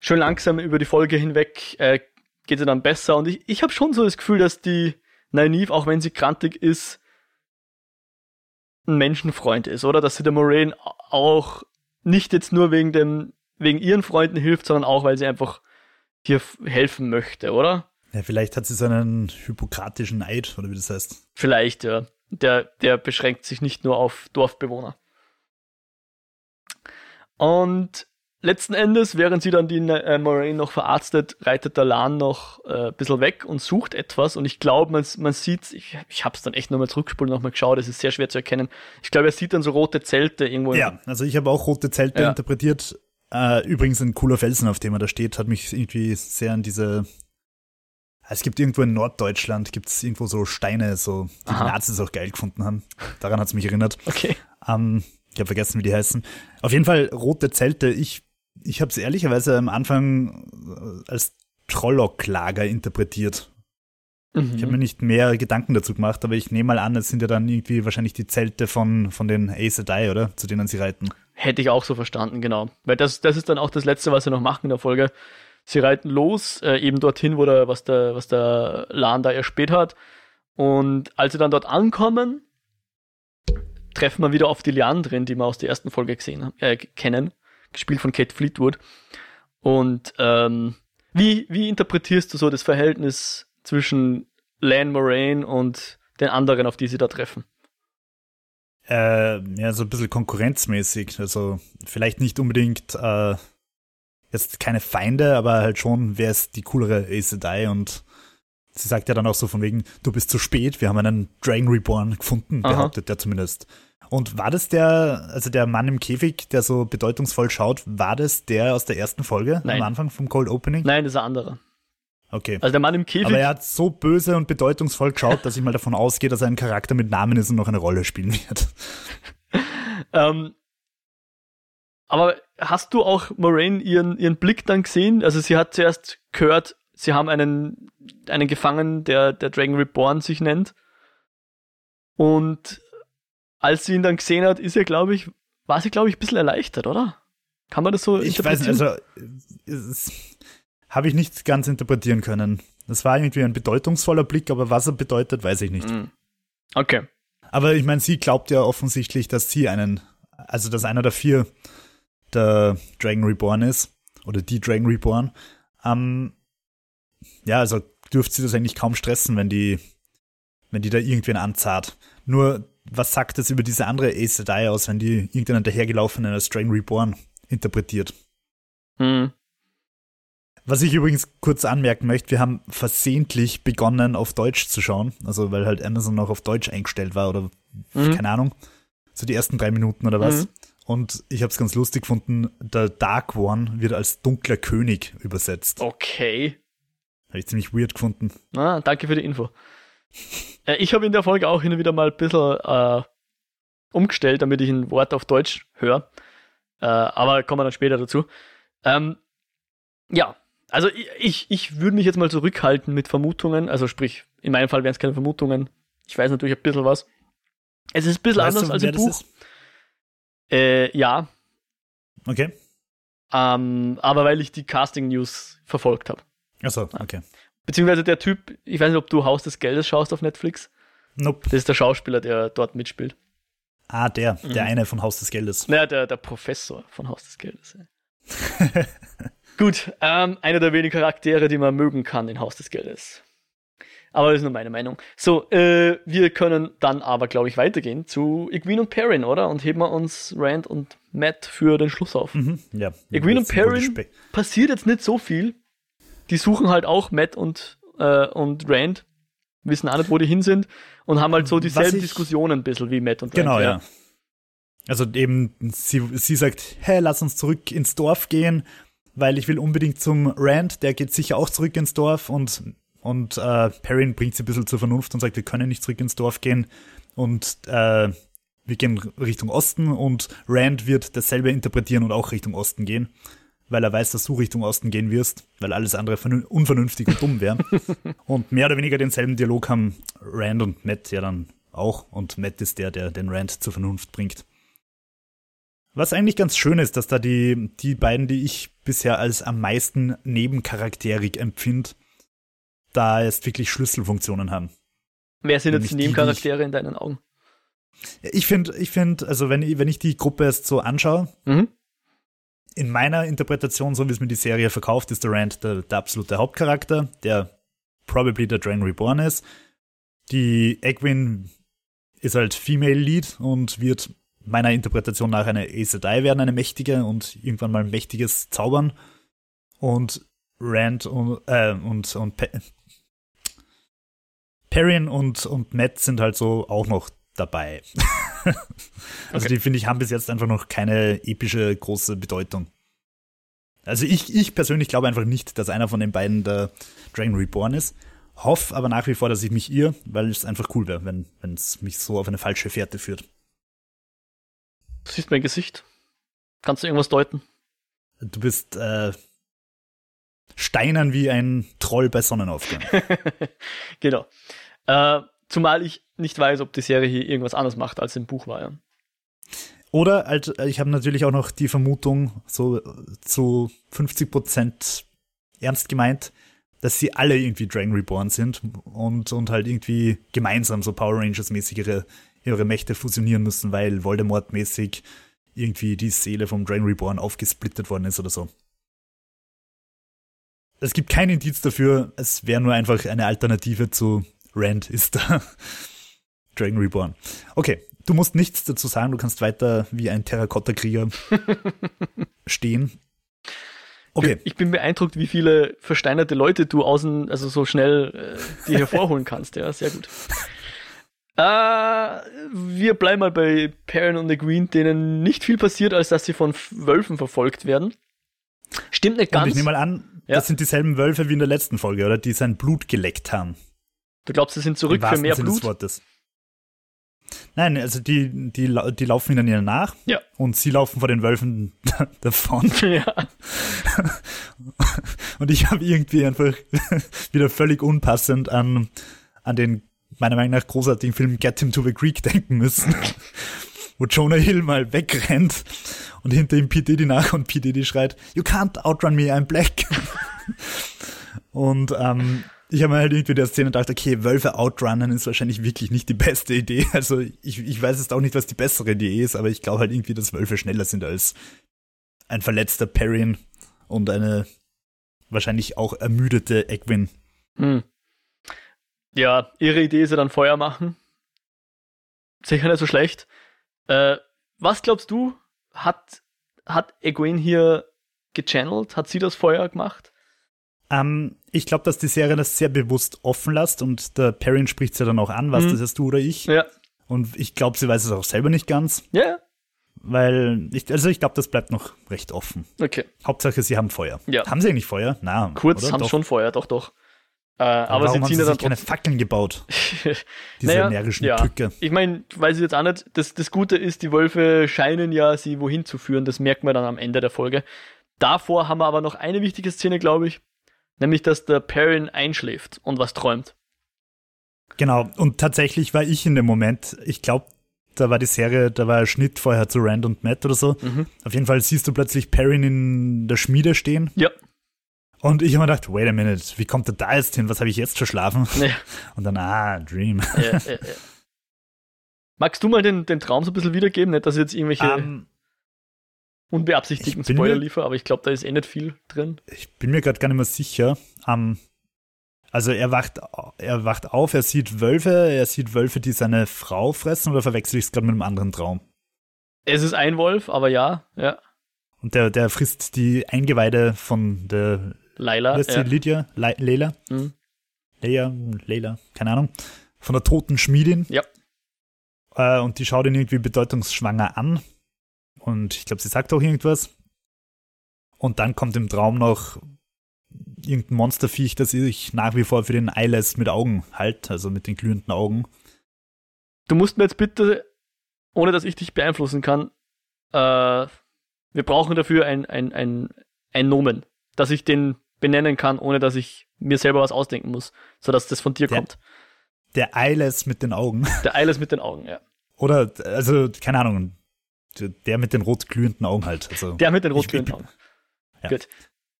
schön langsam über die Folge hinweg äh, geht sie dann besser. Und ich, ich habe schon so das Gefühl, dass die Naive, auch wenn sie krantig ist, ein Menschenfreund ist, oder? Dass sie der Moraine auch nicht jetzt nur wegen dem, wegen ihren Freunden hilft, sondern auch, weil sie einfach hier helfen möchte, oder? Ja, vielleicht hat sie so einen hypokratischen Eid, oder wie das heißt. Vielleicht, ja. Der, der beschränkt sich nicht nur auf Dorfbewohner. Und letzten Endes, während sie dann die äh, Moraine noch verarztet, reitet der Lan noch äh, ein bisschen weg und sucht etwas. Und ich glaube, man, man sieht, ich, ich habe es dann echt nochmal zurückgespult und nochmal geschaut, es ist sehr schwer zu erkennen. Ich glaube, er sieht dann so rote Zelte irgendwo. Ja, also ich habe auch rote Zelte ja. interpretiert. Äh, übrigens ein cooler Felsen, auf dem er da steht, hat mich irgendwie sehr an diese es gibt irgendwo in Norddeutschland gibt es irgendwo so Steine, so die, die Nazis auch geil gefunden haben. Daran hat es mich erinnert. Okay. Ähm, ich habe vergessen, wie die heißen. Auf jeden Fall rote Zelte. Ich ich habe es ehrlicherweise am Anfang äh, als Trollock-Lager interpretiert. Mhm. Ich habe mir nicht mehr Gedanken dazu gemacht, aber ich nehme mal an, es sind ja dann irgendwie wahrscheinlich die Zelte von, von den Aes Sedai, oder? Zu denen sie reiten. Hätte ich auch so verstanden, genau. Weil das, das ist dann auch das Letzte, was sie noch machen in der Folge. Sie reiten los, äh, eben dorthin, wo der, was der, was der Lan da erspäht hat. Und als sie dann dort ankommen, treffen wir wieder auf die Leandrin, die wir aus der ersten Folge gesehen, äh, kennen gespielt von Kate Fleetwood. Und ähm, wie, wie interpretierst du so das Verhältnis zwischen Lan Moraine und den anderen, auf die sie da treffen? Äh, ja, so ein bisschen konkurrenzmäßig. Also vielleicht nicht unbedingt äh, jetzt keine Feinde, aber halt schon, wer ist die coolere Aes Sedai und sie sagt ja dann auch so von wegen, du bist zu spät, wir haben einen Dragon Reborn gefunden, Aha. behauptet er zumindest. Und war das der, also der Mann im Käfig, der so bedeutungsvoll schaut, war das der aus der ersten Folge Nein. am Anfang vom Cold Opening? Nein, das ist ein anderer. Okay. Also der Mann im Käfig. Aber er hat so böse und bedeutungsvoll geschaut, dass ich mal davon ausgehe, dass er ein Charakter mit Namen ist und noch eine Rolle spielen wird. [laughs] Ähm, aber hast du auch Moraine ihren, ihren Blick dann gesehen? Also sie hat zuerst gehört, sie haben einen, einen Gefangenen, der, der Dragon Reborn sich nennt. Und als sie ihn dann gesehen hat, ist er, glaube ich, war sie, glaube ich, ein bisschen erleichtert, oder? Kann man das so Ich weiß nicht, also habe ich nicht ganz interpretieren können. Das war irgendwie ein bedeutungsvoller Blick, aber was er bedeutet, weiß ich nicht. Mhm. Okay. Aber ich meine, sie glaubt ja offensichtlich, dass sie einen, also dass einer der vier der Dragon Reborn ist oder die Dragon Reborn. Ähm, ja, also dürfte sie das eigentlich kaum stressen, wenn die, wenn die da irgendwen anzahlt. Nur, was sagt das über diese andere Aes Sedai aus, wenn die irgendeinen dahergelaufenen als Dragon Reborn interpretiert? Hm. Was ich übrigens kurz anmerken möchte, wir haben versehentlich begonnen, auf Deutsch zu schauen. Also, weil halt Amazon noch auf Deutsch eingestellt war oder Mhm. keine Ahnung. So die ersten drei Minuten oder was. Mhm. Und ich habe es ganz lustig gefunden, der Dark One wird als dunkler König übersetzt. Okay. Habe ich ziemlich weird gefunden. Ah, danke für die Info. Äh, ich habe in der Folge auch hin und wieder mal ein bisschen äh, umgestellt, damit ich ein Wort auf Deutsch höre. Äh, aber kommen wir dann später dazu. Ähm, ja, also ich, ich, ich würde mich jetzt mal zurückhalten mit Vermutungen. Also sprich, in meinem Fall wären es keine Vermutungen. Ich weiß natürlich ein bisschen was. Es ist ein bisschen Weißt anders du, als im Buch. Äh, ja, Okay. ähm, aber weil ich die Casting-News verfolgt habe. Achso, okay. Beziehungsweise der Typ, ich weiß nicht, ob du Haus des Geldes schaust auf Netflix. Nope. Das ist der Schauspieler, der dort mitspielt. Ah, der, Mhm. der eine von Haus des Geldes. Naja, der, der Professor von Haus des Geldes. Ja. [laughs] Gut, ähm, einer der wenigen Charaktere, die man mögen kann in Haus des Geldes. Aber das ist nur meine Meinung. So, äh, wir können dann aber, glaube ich, weitergehen zu Egwene und Perrin, oder? Und heben wir uns Rand und Matt für den Schluss auf. Mhm, ja. Egwene und Perrin passiert jetzt nicht so viel. Die suchen halt auch Matt und, äh, und Rand, wissen auch nicht, wo die hin sind und haben halt so dieselben ich- Diskussionen ein bisschen wie Matt und Genau, Rand. ja. Also eben, sie, sie sagt, hey, lass uns zurück ins Dorf gehen, weil ich will unbedingt zum Rand, der geht sicher auch zurück ins Dorf und, und äh, Perrin bringt sie ein bisschen zur Vernunft und sagt, wir können nicht zurück ins Dorf gehen und äh, wir gehen Richtung Osten und Rand wird dasselbe interpretieren und auch Richtung Osten gehen, weil er weiß, dass du Richtung Osten gehen wirst, weil alles andere vernün- unvernünftig und dumm wäre. [laughs] und mehr oder weniger denselben Dialog haben Rand und Matt ja dann auch und Matt ist der, der den Rand zur Vernunft bringt. Was eigentlich ganz schön ist, dass da die, die beiden, die ich bisher als am meisten nebencharakterig empfinde, da jetzt wirklich Schlüsselfunktionen haben. Wer sind Nämlich jetzt die die, die Nebencharaktere in deinen Augen? Ich finde, ich finde, also wenn ich, wenn ich die Gruppe jetzt so anschaue, Mhm. in meiner Interpretation, so wie es mir die Serie verkauft, ist der Rand der, der absolute Hauptcharakter, der probably der Dragon Reborn ist. Die Egwin ist halt Female Lead und wird meiner Interpretation nach eine Aes Sedai werden, eine mächtige und irgendwann mal mächtiges Zaubern. Und Rand und, äh, und, und Pe Perrin und, und Matt sind halt so auch noch dabei. [laughs] also Okay. die finde ich haben bis jetzt einfach noch keine epische große Bedeutung. Also ich, ich persönlich glaube einfach nicht, dass einer von den beiden der Dragon Reborn ist. Hoff aber nach wie vor, dass ich mich irre, weil es einfach cool wäre, wenn es mich so auf eine falsche Fährte führt. Du siehst mein Gesicht. Kannst du irgendwas deuten? Du bist äh, steinern wie ein Troll bei Sonnenaufgang. [laughs] genau. Äh, zumal ich nicht weiß, ob die Serie hier irgendwas anderes macht, als im Buch war. Ja. Oder halt, ich habe natürlich auch noch die Vermutung, so zu 50% ernst gemeint, dass sie alle irgendwie Dragon Reborn sind und, und halt irgendwie gemeinsam so Power Rangers-mäßig ihre, ihre Mächte fusionieren müssen, weil Voldemort-mäßig irgendwie die Seele vom Dragon Reborn aufgesplittet worden ist oder so. Es gibt kein Indiz dafür, es wäre nur einfach eine Alternative zu Rand ist da. [laughs] Dragon Reborn. Okay, du musst nichts dazu sagen, du kannst weiter wie ein Terrakotta-Krieger [laughs] stehen. Okay. Ich bin beeindruckt, wie viele versteinerte Leute du außen, also so schnell äh, die [laughs] hervorholen kannst. Ja, sehr gut. Äh, wir bleiben mal bei Perrin und the Green, denen nicht viel passiert, als dass sie von Wölfen verfolgt werden. Stimmt nicht ganz. Und ich nehme mal an, ja. das sind dieselben Wölfe wie in der letzten Folge, oder? Die sein Blut geleckt haben. Du glaubst, sie sind zurück für mehr Sinn Blut? Des Wortes. Nein, also die, die, die laufen ihnen ja nach. Ja. Und sie laufen vor den Wölfen [laughs] davon. [laughs] Ja. Und ich habe irgendwie einfach [laughs] wieder völlig unpassend an, an den meiner Meinung nach großartigen Film Get Him to the Creek denken müssen. [laughs] wo Jonah Hill mal wegrennt und hinter ihm P. Diddy nach und P. Diddy schreit, You can't outrun me, I'm black. [laughs] und ähm, ich habe mir halt irgendwie der Szene gedacht, okay, Wölfe outrunnen ist wahrscheinlich wirklich nicht die beste Idee. [laughs] Also ich, ich weiß jetzt auch nicht, was die bessere Idee ist, aber ich glaube halt irgendwie, dass Wölfe schneller sind als ein verletzter Perrin und eine wahrscheinlich auch ermüdete Egwin. Hm. Ja, ihre Idee ist ja dann Feuer machen. Sicher nicht so schlecht. Äh, was glaubst du, hat, hat Egwene hier gechannelt? Hat sie das Feuer gemacht? Ähm, ich glaube, dass die Serie das sehr bewusst offen lässt und der Perrin spricht es ja dann auch an, was mhm. das ist du oder ich. Ja. Und ich glaube, sie weiß es auch selber nicht ganz. Ja. Weil, ich, also ich glaube, das bleibt noch recht offen. Okay. Hauptsache, sie haben Feuer. Ja. Haben sie eigentlich Feuer? Na. Kurz oder? haben doch. schon Feuer, doch, doch. Äh, aber sie ziehen ja dann keine Fackeln gebaut. [laughs] Diese naja, energischen ja. Tücke. Ich meine, weiß ich jetzt auch nicht. Das, das Gute ist, die Wölfe scheinen ja sie wohin zu führen. Das merkt man dann am Ende der Folge. Davor haben wir aber noch eine wichtige Szene, glaube ich. Nämlich, dass der Perrin einschläft und was träumt. Genau, und tatsächlich war ich in dem Moment, ich glaube, da war die Serie, da war ein Schnitt vorher zu Rand und Matt oder so. Mhm. Auf jeden Fall siehst du plötzlich Perrin in der Schmiede stehen. Ja. Und ich habe mir gedacht, wait a minute, wie kommt er da jetzt hin? Was habe ich jetzt verschlafen? Ja. [laughs] Und dann, ah, Dream. Ja, ja, Magst du mal den, den Traum so ein bisschen wiedergeben? Nicht, dass ich jetzt irgendwelche um, ähm, unbeabsichtigten Spoiler liefere, aber ich glaube, da ist eh nicht viel drin. Ich bin mir gerade gar nicht mehr sicher. Um, also er wacht, er wacht auf, er sieht Wölfe, er sieht Wölfe, die seine Frau fressen, oder verwechsel ich es gerade mit einem anderen Traum? Es ist ein Wolf, aber ja, ja. Und der, der frisst die Eingeweide von der Leila. Ist ja. Lydia? Le Leila? Mhm. Leia, Leila, keine Ahnung. Von der toten Schmiedin. Ja. Äh, und die schaut ihn irgendwie bedeutungsschwanger an. Und ich glaube, sie sagt auch irgendwas. Und dann kommt im Traum noch irgendein Monsterviech, das sich nach wie vor für den Eyeless mit Augen halt, also mit den glühenden Augen. Du musst mir jetzt bitte, ohne dass ich dich beeinflussen kann, äh, wir brauchen dafür ein, ein, ein, ein Nomen, dass ich den benennen kann, ohne dass ich mir selber was ausdenken muss, sodass das von dir der, kommt. Der Eyeless mit den Augen. [laughs] Der Eyeless mit den Augen, ja. Oder, also, keine Ahnung, der mit den rot glühenden Augen halt. Also, der mit den rot glühenden Augen. Ja. Gut.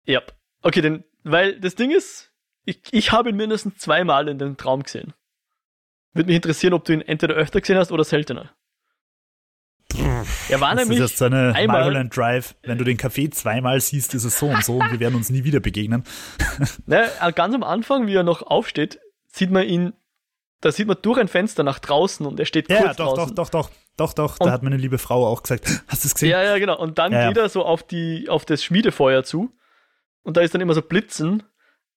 Ja. Okay, denn, weil das Ding ist, ich, ich habe ihn mindestens zweimal in den Traum gesehen. Würde mich interessieren, ob du ihn entweder öfter gesehen hast oder seltener. Er war das nämlich ist so eine einmal, Drive. Wenn du den Café zweimal siehst, ist es so und so und wir werden uns nie wieder begegnen. [laughs] Ne, ganz am Anfang, wie er noch aufsteht, sieht man ihn, da sieht man durch ein Fenster nach draußen und er steht ja, kurz doch, draußen. doch, doch, doch, doch, doch. Und da hat meine liebe Frau auch gesagt, hast du es gesehen? Ja, ja, genau. Und dann ja, geht er so auf die, auf das Schmiedefeuer zu und da ist dann immer so Blitzen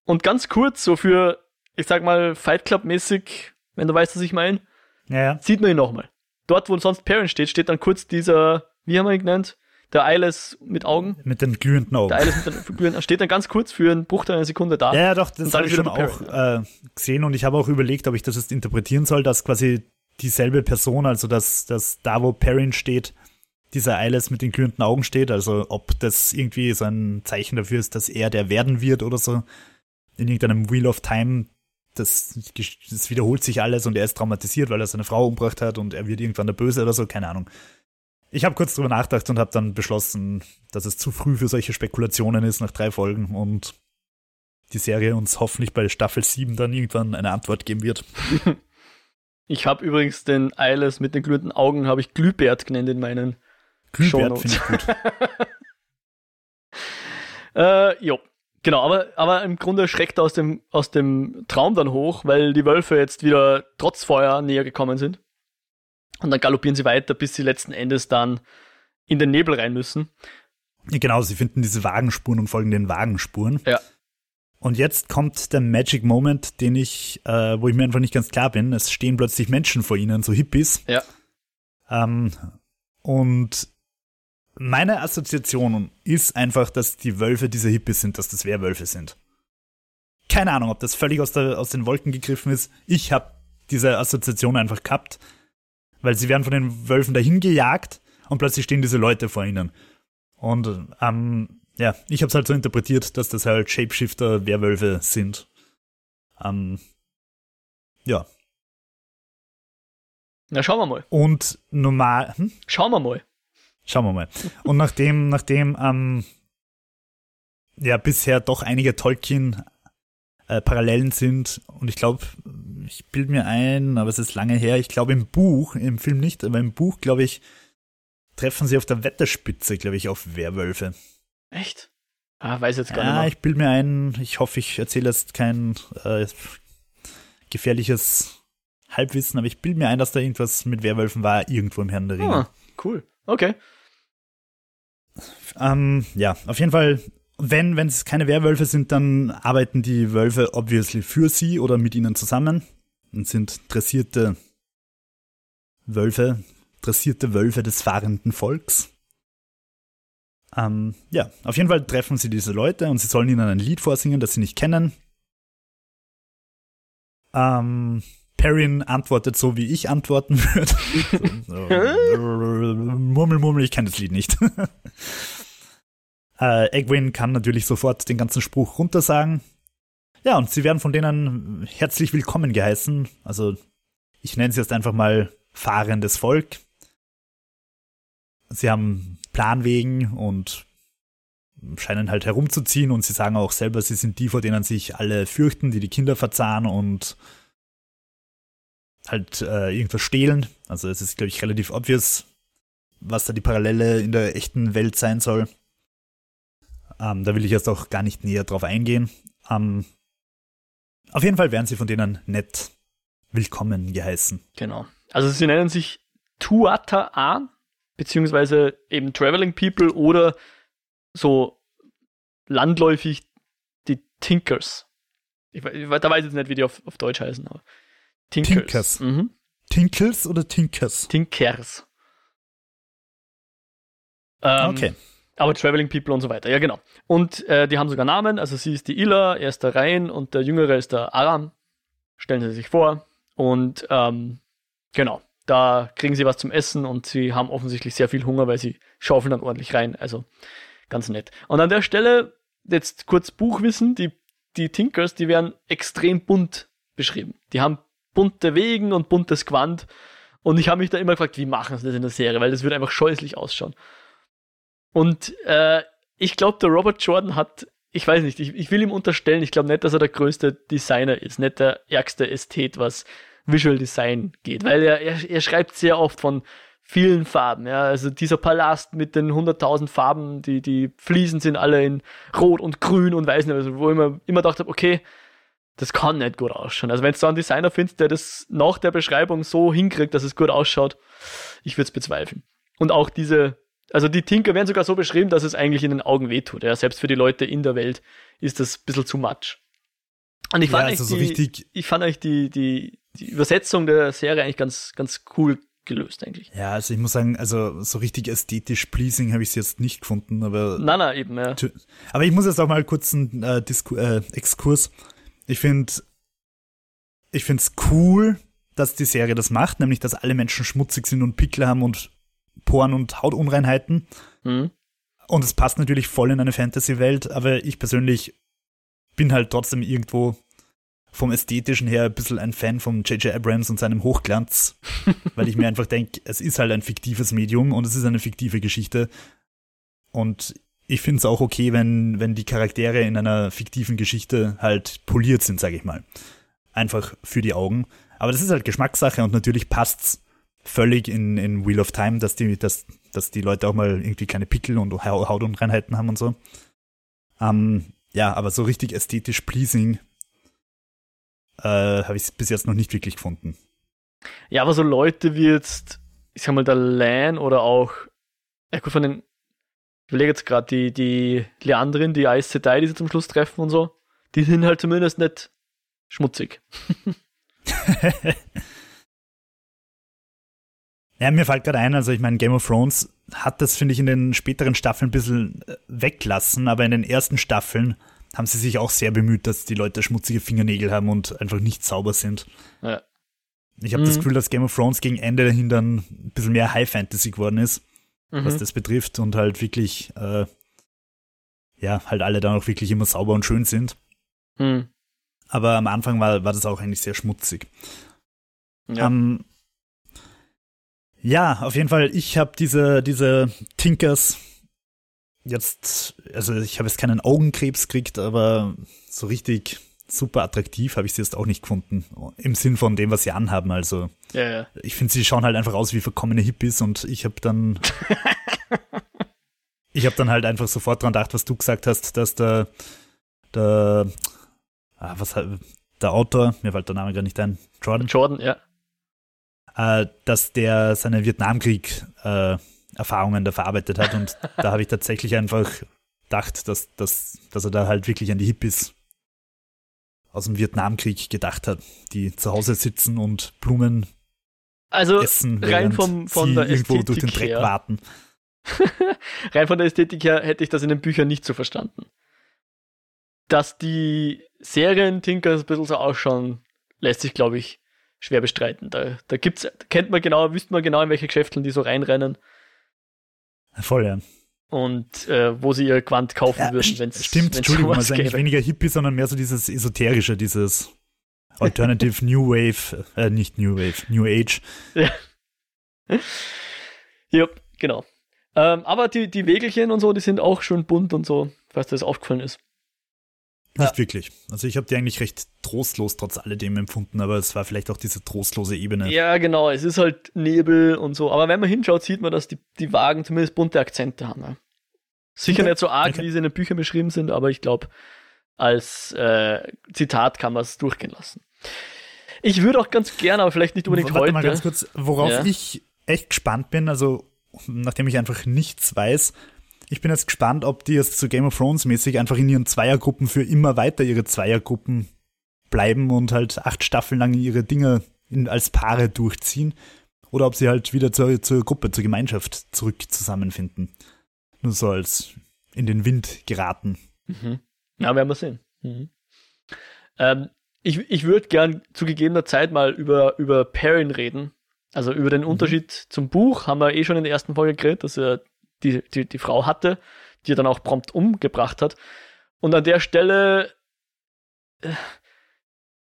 und ganz kurz so für, ich sag mal, Fight Club mäßig, wenn du weißt, was ich meine, ja, ja. sieht man ihn nochmal dort, wo sonst Perrin steht, steht dann kurz dieser, wie haben wir ihn genannt? Der Eyeless mit Augen. Mit den glühenden Augen. Der Eyeless mit den glühenden steht dann ganz kurz für einen Bruchteil einer Sekunde da. Ja, ja doch, das habe ich schon auch äh, gesehen und ich habe auch überlegt, ob ich das jetzt interpretieren soll, dass quasi dieselbe Person, also dass, dass da, wo Perrin steht, dieser Eyeless mit den glühenden Augen steht, also ob das irgendwie so ein Zeichen dafür ist, dass er der werden wird oder so. In irgendeinem Wheel of Time das, das wiederholt sich alles und er ist traumatisiert, weil er seine Frau umgebracht hat und er wird irgendwann der Böse oder so, keine Ahnung. Ich habe kurz drüber nachgedacht und habe dann beschlossen, dass es zu früh für solche Spekulationen ist nach drei Folgen und die Serie uns hoffentlich bei Staffel 7 dann irgendwann eine Antwort geben wird. [laughs] Ich habe übrigens den Eiles mit den glühenden Augen habe ich Glühbert genannt in meinen Glühbert finde ich gut. [laughs] äh, jo, Genau, aber, aber im Grunde schreckt er aus dem, aus dem Traum dann hoch, weil die Wölfe jetzt wieder trotz Feuer näher gekommen sind. Und dann galoppieren sie weiter, bis sie letzten Endes dann in den Nebel rein müssen. Genau, sie finden diese Wagenspuren und folgen den Wagenspuren. Ja. Und jetzt kommt der Magic Moment, den ich, äh, wo ich mir einfach nicht ganz klar bin. Es stehen plötzlich Menschen vor ihnen, so Hippies. Ja. Ähm, und meine Assoziation ist einfach, dass die Wölfe diese Hippies sind, dass das Werwölfe sind. Keine Ahnung, ob das völlig aus, der, aus den Wolken gegriffen ist. Ich habe diese Assoziation einfach gehabt, weil sie werden von den Wölfen dahin gejagt und plötzlich stehen diese Leute vor ihnen. Und ähm, ja, ich habe es halt so interpretiert, dass das halt Shapeshifter Werwölfe sind. Ähm, ja. Na, schauen wir mal. Und normal. Hm? Schauen wir mal. Schauen wir mal. Und nachdem, nachdem ähm, ja bisher doch einige Tolkien äh, Parallelen sind und ich glaube, ich bilde mir ein, aber es ist lange her, ich glaube im Buch, im Film nicht, aber im Buch, glaube ich, treffen sie auf der Wetterspitze, glaube ich, auf Werwölfe. Echt? Ah, weiß jetzt gar ja, nicht. Mehr. ich bilde mir ein, ich hoffe, ich erzähle jetzt kein äh, gefährliches Halbwissen, aber ich bilde mir ein, dass da irgendwas mit Werwölfen war, irgendwo im Herrn der Ringe. Ah, cool. Okay. Ähm, ja, auf jeden Fall, wenn, es keine Werwölfe sind, dann arbeiten die Wölfe obviously für sie oder mit ihnen zusammen und sind dressierte Wölfe, dressierte Wölfe des fahrenden Volks. Ähm, ja, auf jeden Fall treffen sie diese Leute und sie sollen ihnen ein Lied vorsingen, das sie nicht kennen. Ähm, Perrin antwortet so, wie ich antworten würde. [laughs] murmel, murmel, ich kenne das Lied nicht. [laughs] äh, Egwin kann natürlich sofort den ganzen Spruch runtersagen. Ja, und sie werden von denen herzlich willkommen geheißen. Also, ich nenne sie jetzt einfach mal fahrendes Volk. Sie haben Planwegen und scheinen halt herumzuziehen und sie sagen auch selber, sie sind die, vor denen sich alle fürchten, die die Kinder verzahnen und halt äh, irgendwas stehlen. Also es ist, glaube ich, relativ obvious, was da die Parallele in der echten Welt sein soll. Ähm, da will ich jetzt auch gar nicht näher drauf eingehen. Ähm, auf jeden Fall werden sie von denen nett willkommen geheißen. Genau. Also sie nennen sich Tuata A, beziehungsweise eben Traveling People oder so landläufig die Tinkers. Ich, ich, da weiß ich jetzt nicht, wie die auf, auf Deutsch heißen, aber Tinkers. Tinkers. Mhm. Tinkels oder Tinkers? Tinkers. Ähm, okay. Aber Traveling People und so weiter, ja genau. Und äh, die haben sogar Namen, also sie ist die Illa, er ist der Rhein und der Jüngere ist der Aram. Stellen Sie sich vor. Und ähm, genau, da kriegen sie was zum Essen und sie haben offensichtlich sehr viel Hunger, weil sie schaufeln dann ordentlich rein. Also ganz nett. Und an der Stelle, jetzt kurz Buchwissen, die, die Tinkers, die werden extrem bunt beschrieben. Die haben bunte Wegen und buntes Quant. Und ich habe mich da immer gefragt, wie machen sie das in der Serie, weil das würde einfach scheußlich ausschauen. Und äh, ich glaube, der Robert Jordan hat, ich weiß nicht, ich, ich will ihm unterstellen, ich glaube nicht, dass er der größte Designer ist, nicht der ärgste Ästhet, was Visual Design geht, weil er, er, er schreibt sehr oft von vielen Farben. Ja, also dieser Palast mit den 100.000 Farben, die, die Fliesen sind alle in Rot und Grün und Weiß, also wo ich immer, immer dachte, okay, das kann nicht gut ausschauen. Also wenn du so einen Designer findest, der das nach der Beschreibung so hinkriegt, dass es gut ausschaut, ich würde es bezweifeln. Und auch diese, also die Tinker werden sogar so beschrieben, dass es eigentlich in den Augen wehtut. Ja, selbst für die Leute in der Welt ist das ein bisschen zu much. Und ich fand, ja, also so die, ich fand eigentlich die, die, die Übersetzung der Serie eigentlich ganz, ganz cool gelöst eigentlich. Ja, also ich muss sagen, also so richtig ästhetisch pleasing habe ich es jetzt nicht gefunden, aber. Nein, nein, eben, ja. Aber ich muss jetzt auch mal kurz einen äh, Disku äh, Exkurs ich finde, ich finde es cool, dass die Serie das macht, nämlich dass alle Menschen schmutzig sind und Pickel haben und Poren und Hautunreinheiten. Mhm. Und es passt natürlich voll in eine Fantasy-Welt, aber ich persönlich bin halt trotzdem irgendwo vom Ästhetischen her ein bisschen ein Fan von J.J. Abrams und seinem Hochglanz, [laughs] weil ich mir einfach denke, es ist halt ein fiktives Medium und es ist eine fiktive Geschichte. Und ich finde es auch okay, wenn, wenn die Charaktere in einer fiktiven Geschichte halt poliert sind, sage ich mal. Einfach für die Augen. Aber das ist halt Geschmackssache und natürlich passt's völlig in, in Wheel of Time, dass die, dass, dass die Leute auch mal irgendwie keine Pickel und Hautunreinheiten haben und so. Ähm, ja, aber so richtig ästhetisch pleasing äh, habe ich bis jetzt noch nicht wirklich gefunden. Ja, aber so Leute wie jetzt ich sag mal, der Lan oder auch, ja gut, von den, ich überlege jetzt gerade, die, die Leandrin, die Aes Sedai, die sie zum Schluss treffen und so, die sind halt zumindest nicht schmutzig. [laughs] ja, mir fällt gerade ein, also ich meine, Game of Thrones hat das, finde ich, in den späteren Staffeln ein bisschen äh, weglassen, aber in den ersten Staffeln haben sie sich auch sehr bemüht, dass die Leute schmutzige Fingernägel haben und einfach nicht sauber sind. Ja. Ich habe mhm. das Gefühl, dass Game of Thrones gegen Ende dahin dann ein bisschen mehr High Fantasy geworden ist, mhm. was das betrifft und halt wirklich, äh, ja, halt alle dann auch wirklich immer sauber und schön sind. Mhm. Aber am Anfang war, war das auch eigentlich sehr schmutzig. Ja. Ähm, ja, auf jeden Fall, ich habe diese, diese Tinkers jetzt, also ich habe jetzt keinen Augenkrebs gekriegt, aber so richtig super attraktiv habe ich sie jetzt auch nicht gefunden. Im Sinn von dem, was sie anhaben. Also ja, ja. ich finde, sie schauen halt einfach aus wie verkommene Hippies und ich habe dann [laughs] ich habe dann halt einfach sofort dran gedacht, was du gesagt hast, dass der der ah, was der Autor, mir fällt der Name gar nicht ein, Jordan. Jordan, ja äh, dass der seine Vietnamkrieg äh, Erfahrungen da verarbeitet hat und [laughs] da habe ich tatsächlich einfach gedacht, dass, dass, dass er da halt wirklich an die Hippies aus dem Vietnamkrieg gedacht hat, die zu Hause sitzen und Blumen also essen, rein vom, von sie der irgendwo durch den Dreck her. warten. [laughs] rein von der Ästhetik her hätte ich das in den Büchern nicht so verstanden. Dass die Serien Tinkers ein bisschen so ausschauen, lässt sich, glaube ich, schwer bestreiten. Da, da gibt's, kennt man genau, wüsste man genau, in welche Geschäfte die so reinrennen. Voll, ja. Und äh, wo sie ihr Quant kaufen ja, würden, wenn es Stimmt, wenn's Entschuldigung, also eigentlich weniger Hippie, sondern mehr so dieses Esoterische, dieses Alternative New Wave, äh, nicht New Wave, New Age. Ja. [laughs] ja, genau. Ähm, aber die, die Wägelchen und so, die sind auch schon bunt und so, falls das aufgefallen ist. Nicht ja. wirklich. Also ich habe die eigentlich recht trostlos trotz alledem empfunden, aber es war vielleicht auch diese trostlose Ebene. Ja, genau. Es ist halt Nebel und so. Aber wenn man hinschaut, sieht man, dass die, die Wagen zumindest bunte Akzente haben. Ja. Sicher okay. nicht so arg, okay. wie sie in den Büchern beschrieben sind, aber ich glaube, als äh, Zitat kann man es durchgehen lassen. Ich würde auch ganz gerne, aber vielleicht nicht unbedingt Warte heute. mal ganz kurz, worauf ja. ich echt gespannt bin, also nachdem ich einfach nichts weiß, ich bin jetzt gespannt, ob die jetzt so Game of Thrones mäßig einfach in ihren Zweiergruppen für immer weiter ihre Zweiergruppen bleiben und halt acht Staffeln lang ihre Dinge in, als Paare durchziehen. Oder ob sie halt wieder zur, zur Gruppe, zur Gemeinschaft zurück zusammenfinden. Nur so als in den Wind geraten. Mhm. Ja, werden wir sehen. Mhm. Ähm, ich ich würde gern zu gegebener Zeit mal über, über Perrin reden. Also über den mhm. Unterschied zum Buch haben wir eh schon in der ersten Folge geredet, dass er die, die, die Frau hatte, die er dann auch prompt umgebracht hat. Und an der Stelle, äh,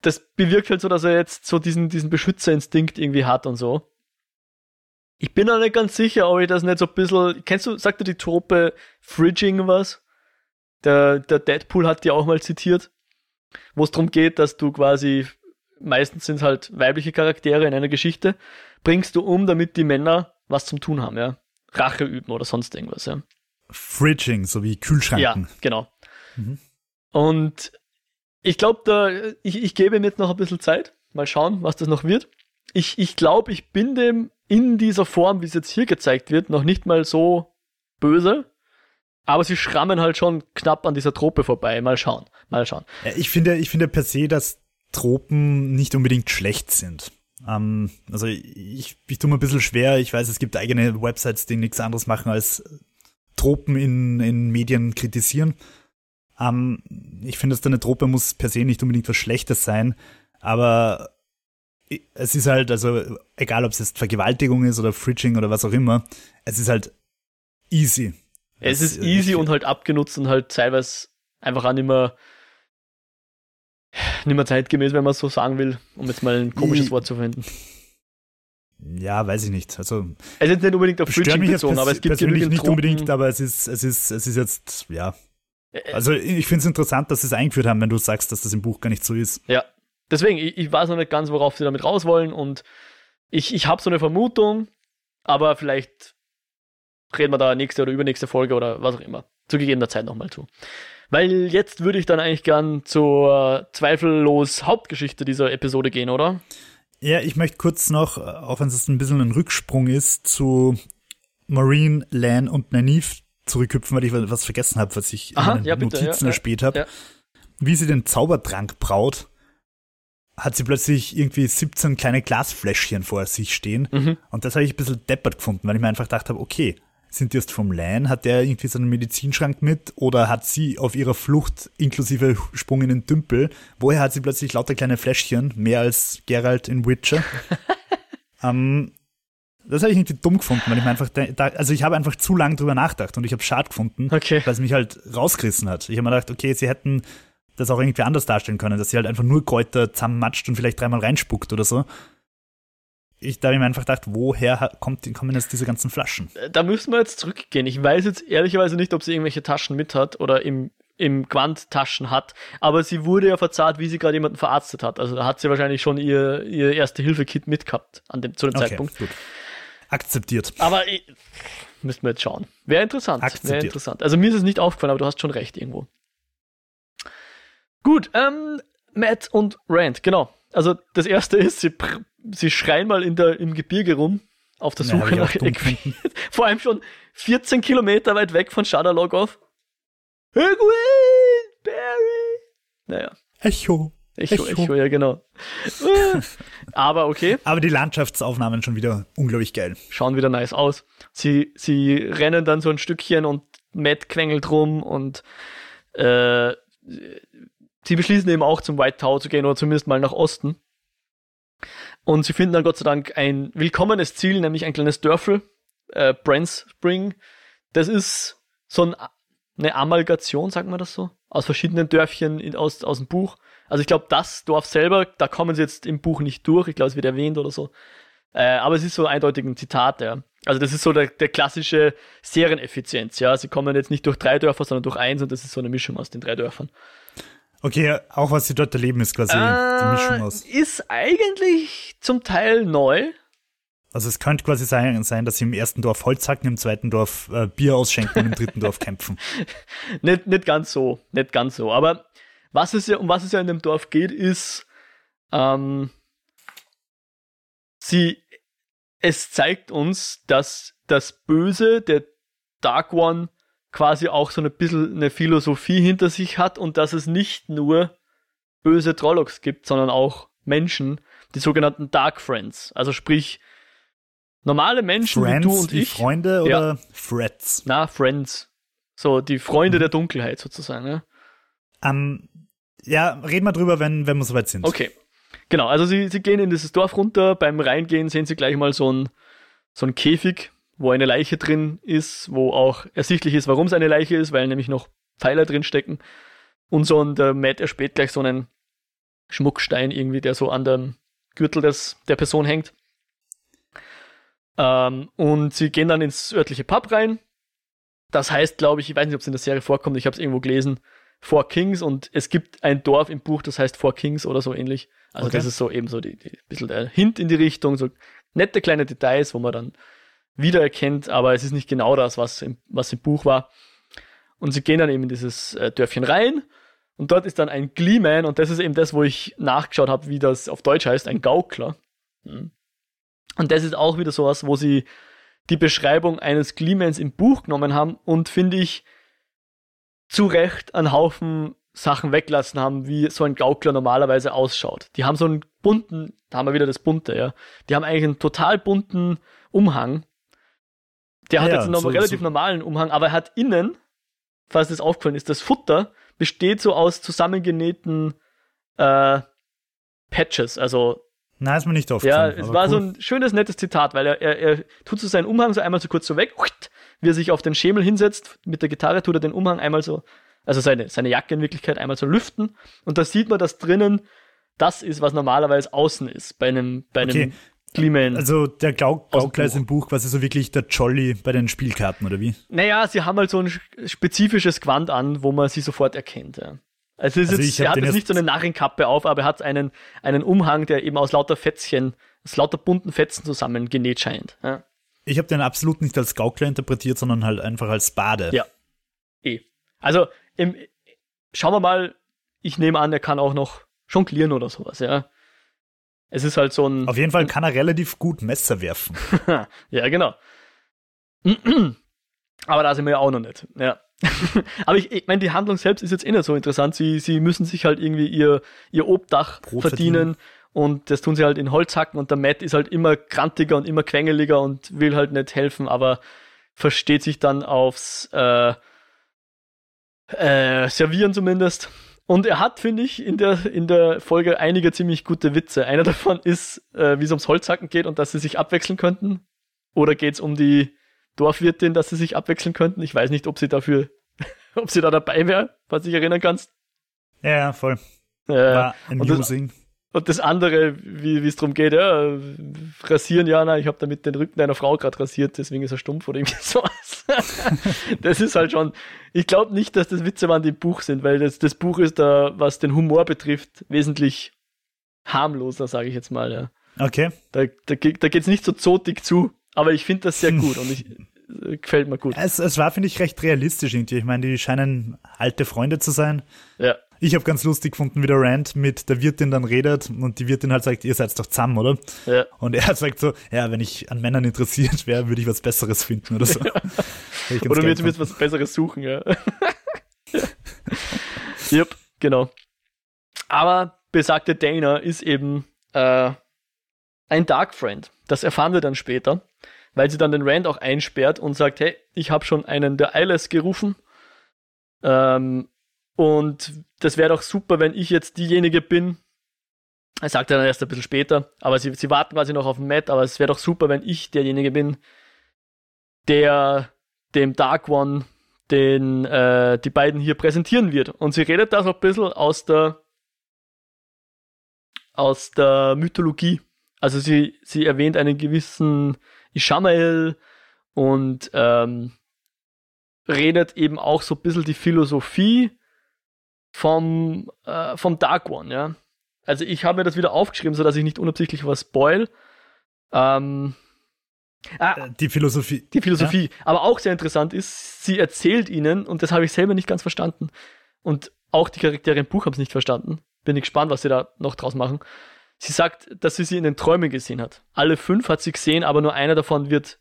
das bewirkt halt so, dass er jetzt so diesen, diesen Beschützerinstinkt irgendwie hat und so. Ich bin auch nicht ganz sicher, ob ich das nicht so ein bisschen. Kennst du, sagt dir die Trope Fridging was? Der, der Deadpool hat die auch mal zitiert, wo es darum geht, dass du quasi, meistens sind es halt weibliche Charaktere in einer Geschichte, bringst du um, damit die Männer was zum Tun haben, ja. Rache üben oder sonst irgendwas, ja. Fridging, so wie Kühlschranken. Ja, genau. Mhm. Und ich glaube, da, ich, ich gebe ihm jetzt noch ein bisschen Zeit. Mal schauen, was das noch wird. Ich, ich glaube, ich bin dem in dieser Form, wie es jetzt hier gezeigt wird, noch nicht mal so böse. Aber sie schrammen halt schon knapp an dieser Trope vorbei. Mal schauen, mal schauen. Ich finde, ich finde per se, dass Tropen nicht unbedingt schlecht sind. Ähm, also ich, ich tue mir ein bisschen schwer. Ich weiß, es gibt eigene Websites, die nichts anderes machen als Tropen in, in Medien kritisieren. Ähm, ich finde, dass eine Trope muss per se nicht unbedingt was Schlechtes sein, aber es ist halt, also egal ob es jetzt Vergewaltigung ist oder Fridging oder was auch immer, es ist halt easy. Es ist easy und halt abgenutzt und halt teilweise einfach auch nicht mehr nicht mehr zeitgemäß, wenn man so sagen will, um jetzt mal ein komisches ich, Wort zu verwenden. Ja, weiß ich nicht. Also es ist nicht unbedingt auf Fridging bezogen, aber es gibt persönlich nicht Tropen. unbedingt, aber es ist, es ist, es ist jetzt, ja. Also ich finde es interessant, dass sie es eingeführt haben, wenn du sagst, dass das im Buch gar nicht so ist. Ja. Deswegen, ich, ich weiß noch nicht ganz, worauf sie damit raus wollen und ich, ich habe so eine Vermutung, aber vielleicht reden wir da nächste oder übernächste Folge oder was auch immer. Zu gegebener Zeit nochmal zu. Weil jetzt würde ich dann eigentlich gern zur zweifellos Hauptgeschichte dieser Episode gehen, oder? Ja, ich möchte kurz noch, auch wenn es ein bisschen ein Rücksprung ist, zu Marine, Lan und Nynaeve zurückhüpfen, weil ich was vergessen habe, was ich Aha, in den ja, bitte, Notizen ja, erspäht habe. ja. Wie sie den Zaubertrank braut, hat sie plötzlich irgendwie 17 kleine Glasfläschchen vor sich stehen. Mhm. Und das habe ich ein bisschen deppert gefunden, weil ich mir einfach gedacht habe, okay, sind die erst vom Lan? Hat der irgendwie so einen Medizinschrank mit? Oder hat sie auf ihrer Flucht inklusive Sprung in den Tümpel, woher hat sie plötzlich lauter kleine Fläschchen, mehr als Geralt in Witcher? [laughs] ähm, das habe ich irgendwie dumm gefunden, weil ich mir einfach, da, also ich habe einfach zu lange drüber nachgedacht und ich habe schade gefunden, Okay. weil es mich halt rausgerissen hat. Ich habe mir gedacht, okay, sie hätten das auch irgendwie anders darstellen können, dass sie halt einfach nur Kräuter zusammenmatscht und vielleicht dreimal reinspuckt oder so. Ich, da habe ich mir einfach gedacht, woher kommt, kommen jetzt diese ganzen Flaschen? Da müssen wir jetzt zurückgehen. Ich weiß jetzt ehrlicherweise nicht, ob sie irgendwelche Taschen mit hat oder im, im Quant Taschen hat, aber sie wurde ja verzahlt, wie sie gerade jemanden verarztet hat. Also da hat sie wahrscheinlich schon ihr, ihr Erste-Hilfe-Kit mitgehabt an dem, zu dem Zeitpunkt. gut. Akzeptiert. Aber ich, müssten wir jetzt schauen. Wäre interessant. Wäre Akzeptiert. interessant. Also mir ist es nicht aufgefallen, aber du hast schon recht irgendwo. Gut, ähm, Matt und Rand, genau. Also das erste ist, sie, sie schreien mal in der, im Gebirge rum auf der Suche auch nach Equipment. [laughs] Vor allem schon 14 Kilometer weit weg von Shadowlog Egwin! Barry! Naja, Echo. Echo, Echo. Echo, ja genau. [laughs] Aber okay. Aber die Landschaftsaufnahmen schon wieder unglaublich geil. schauen wieder nice aus. Sie, sie rennen dann so ein Stückchen und Matt quengelt rum und äh, sie beschließen eben auch zum White Tower zu gehen oder zumindest mal nach Osten. Und sie finden dann Gott sei Dank ein willkommenes Ziel, nämlich ein kleines Dörfel, äh, Brents Spring. Das ist so ein, eine Amalgation, sagen wir das so, aus verschiedenen Dörfchen in, aus, aus dem Buch. Also ich glaube, das Dorf selber, da kommen sie jetzt im Buch nicht durch. Ich glaube, es wird erwähnt oder so. Äh, aber es ist so eindeutig ein Zitat, ja. Also das ist so der, der klassische Serieneffizienz, ja. Sie kommen jetzt nicht durch drei Dörfer, sondern durch eins und das ist so eine Mischung aus den drei Dörfern. Okay, auch was sie dort erleben, ist quasi die Mischung aus. Äh, Ist eigentlich zum Teil neu. Also es könnte quasi sein, sein, dass sie im ersten Dorf Holz hacken, im zweiten Dorf äh, Bier ausschenken und im dritten Dorf kämpfen. [laughs] Nicht, nicht ganz so, nicht ganz so. Aber was es ja, um was es ja in dem Dorf geht, ist, ähm, sie, es zeigt uns, dass das Böse, der Dark One, quasi auch so ein bisschen eine Philosophie hinter sich hat und dass es nicht nur böse Trollocs gibt, sondern auch Menschen, die sogenannten Dark Friends. Also sprich, normale Menschen wie Friends du und wie ich. Freunde oder Freds? Na, Friends. So, die Freunde der Dunkelheit sozusagen, ja. Ähm, ja, reden wir drüber, wenn, wenn wir soweit sind. Okay. Genau, also sie, sie gehen in dieses Dorf runter. Beim Reingehen sehen sie gleich mal so ein, so ein Käfig, wo eine Leiche drin ist, wo auch ersichtlich ist, warum es eine Leiche ist, weil nämlich noch Pfeiler drin stecken. Und so ein, der Matt erspäht gleich so einen Schmuckstein irgendwie, der so an dem Gürtel des, der Person hängt. Ähm, und sie gehen dann ins örtliche Pub rein. Das heißt, glaube ich, ich weiß nicht, ob es in der Serie vorkommt, ich habe es irgendwo gelesen, Four Kings und es gibt ein Dorf im Buch, das heißt Four Kings oder so ähnlich. Also Okay. das ist so eben so die, die bisschen der Hint in die Richtung, so nette kleine Details, wo man dann wiedererkennt, aber es ist nicht genau das, was im, was im Buch war. Und sie gehen dann eben in dieses äh, Dörfchen rein und dort ist dann ein Gleeman und das ist eben das, wo ich nachgeschaut habe, wie das auf Deutsch heißt, ein Gaukler. Hm. Und das ist auch wieder sowas, wo sie die Beschreibung eines Gleemans im Buch genommen haben und finde ich zu Recht einen Haufen Sachen weglassen haben, wie so ein Gaukler normalerweise ausschaut. Die haben so einen bunten, da haben wir wieder das bunte, ja. Die haben eigentlich einen total bunten Umhang. Der hat Ja, jetzt einen so- relativ so- normalen Umhang, aber er hat innen, falls das aufgefallen ist, das Futter besteht so aus zusammengenähten äh, Patches, also Na, ist mir nicht ja, aufgefallen. es aber war so cool. ein schönes, nettes Zitat, weil er, er, er tut so seinen Umhang so einmal so kurz so weg, wie er sich auf den Schemel hinsetzt, mit der Gitarre tut er den Umhang einmal so, also seine, seine Jacke in Wirklichkeit einmal so lüften und da sieht man, dass drinnen das ist, was normalerweise außen ist, bei einem, bei einem Okay. Gleeman. Also der Glau Gaukler ist im Buch quasi so wirklich der Jolly bei den Spielkarten, oder wie? naja, sie haben halt so ein sch- spezifisches Gewand an, wo man sie sofort erkennt, ja. Also, Also jetzt, er hat jetzt nicht so eine Narrenkappe auf, aber er hat einen, einen Umhang, der eben aus lauter Fetzchen, aus lauter bunten Fetzen zusammengenäht scheint. Ja. Ich habe den absolut nicht als Gaukler interpretiert, sondern halt einfach als Bade. Ja. Eh. Also, im, schauen wir mal, ich nehme an, er kann auch noch jonglieren oder sowas, ja. Es ist halt so ein. Auf jeden Fall kann er relativ gut Messer werfen. [laughs] ja, genau. [clears throat] Aber da sind wir ja auch noch nicht. Ja. [laughs] Aber ich, ich meine, die Handlung selbst ist jetzt eh nicht so interessant. Sie, sie müssen sich halt irgendwie ihr, ihr Obdach Brot verdienen. verdienen. Und das tun sie halt in Holzhacken und der Matt ist halt immer krantiger und immer quengeliger und will halt nicht helfen, aber versteht sich dann aufs äh, äh, Servieren zumindest. Und er hat, finde ich, in der, in der Folge einige ziemlich gute Witze. Einer davon ist, äh, wie es ums Holzhacken geht und dass sie sich abwechseln könnten. Oder geht es um die Dorfwirtin, dass sie sich abwechseln könnten? Ich weiß nicht, ob sie dafür, [laughs] ob sie da dabei wäre, falls du dich erinnern kannst. Ja, voll. Äh, War amusing. Das, und das andere, wie es darum geht, ja, rasieren, ja, na, ich habe damit den Rücken deiner Frau gerade rasiert, deswegen ist er stumpf oder irgendwie [laughs] sowas. das ist halt schon, ich glaube nicht, dass das Witze waren, die im Buch sind, weil das, das Buch ist da, was den Humor betrifft, wesentlich harmloser, sage ich jetzt mal, ja. Okay. Da, da, da geht es nicht so zotig zu, aber ich finde das sehr [laughs] gut und ich, äh, gefällt mir gut. Es, es war, finde ich, recht realistisch irgendwie. Ich meine, die scheinen alte Freunde zu sein. Ja. Ich habe ganz lustig gefunden, wie der Rand mit der Wirtin dann redet und die Wirtin halt sagt, ihr seid doch zusammen, oder? Ja. Und er [laughs] sagt so, ja, wenn ich an Männern interessiert wäre, würde ich was Besseres finden oder so. [laughs] Oder würde mir was Besseres suchen, ja. [laughs] yep, genau. Aber besagte Dana ist eben äh, ein Dark Friend. Das erfahren wir dann später, weil sie dann den Rand auch einsperrt und sagt, hey, ich habe schon einen der Eyeless gerufen. Ähm, und das wäre doch super, wenn ich jetzt diejenige bin. Er sagt er dann erst ein bisschen später, aber sie, sie warten quasi noch auf den Matt, aber es wäre doch super, wenn ich derjenige bin, der dem Dark One den äh, die beiden hier präsentieren wird. Und sie redet da so ein bisschen aus der aus der Mythologie. Also sie, sie erwähnt einen gewissen Ishamael und ähm, redet eben auch so ein bisschen die Philosophie vom, äh, vom Dark One, ja. Also ich habe mir das wieder aufgeschrieben, sodass ich nicht unabsichtlich was spoil. Ähm, ah, äh, die Philosophie. Die Philosophie. Ja? Aber auch sehr interessant ist, sie erzählt ihnen, und das habe ich selber nicht ganz verstanden, und auch die Charaktere im Buch haben es nicht verstanden. Bin ich gespannt, was sie da noch draus machen. Sie sagt, dass sie sie in den Träumen gesehen hat. Alle fünf hat sie gesehen, aber nur einer davon wird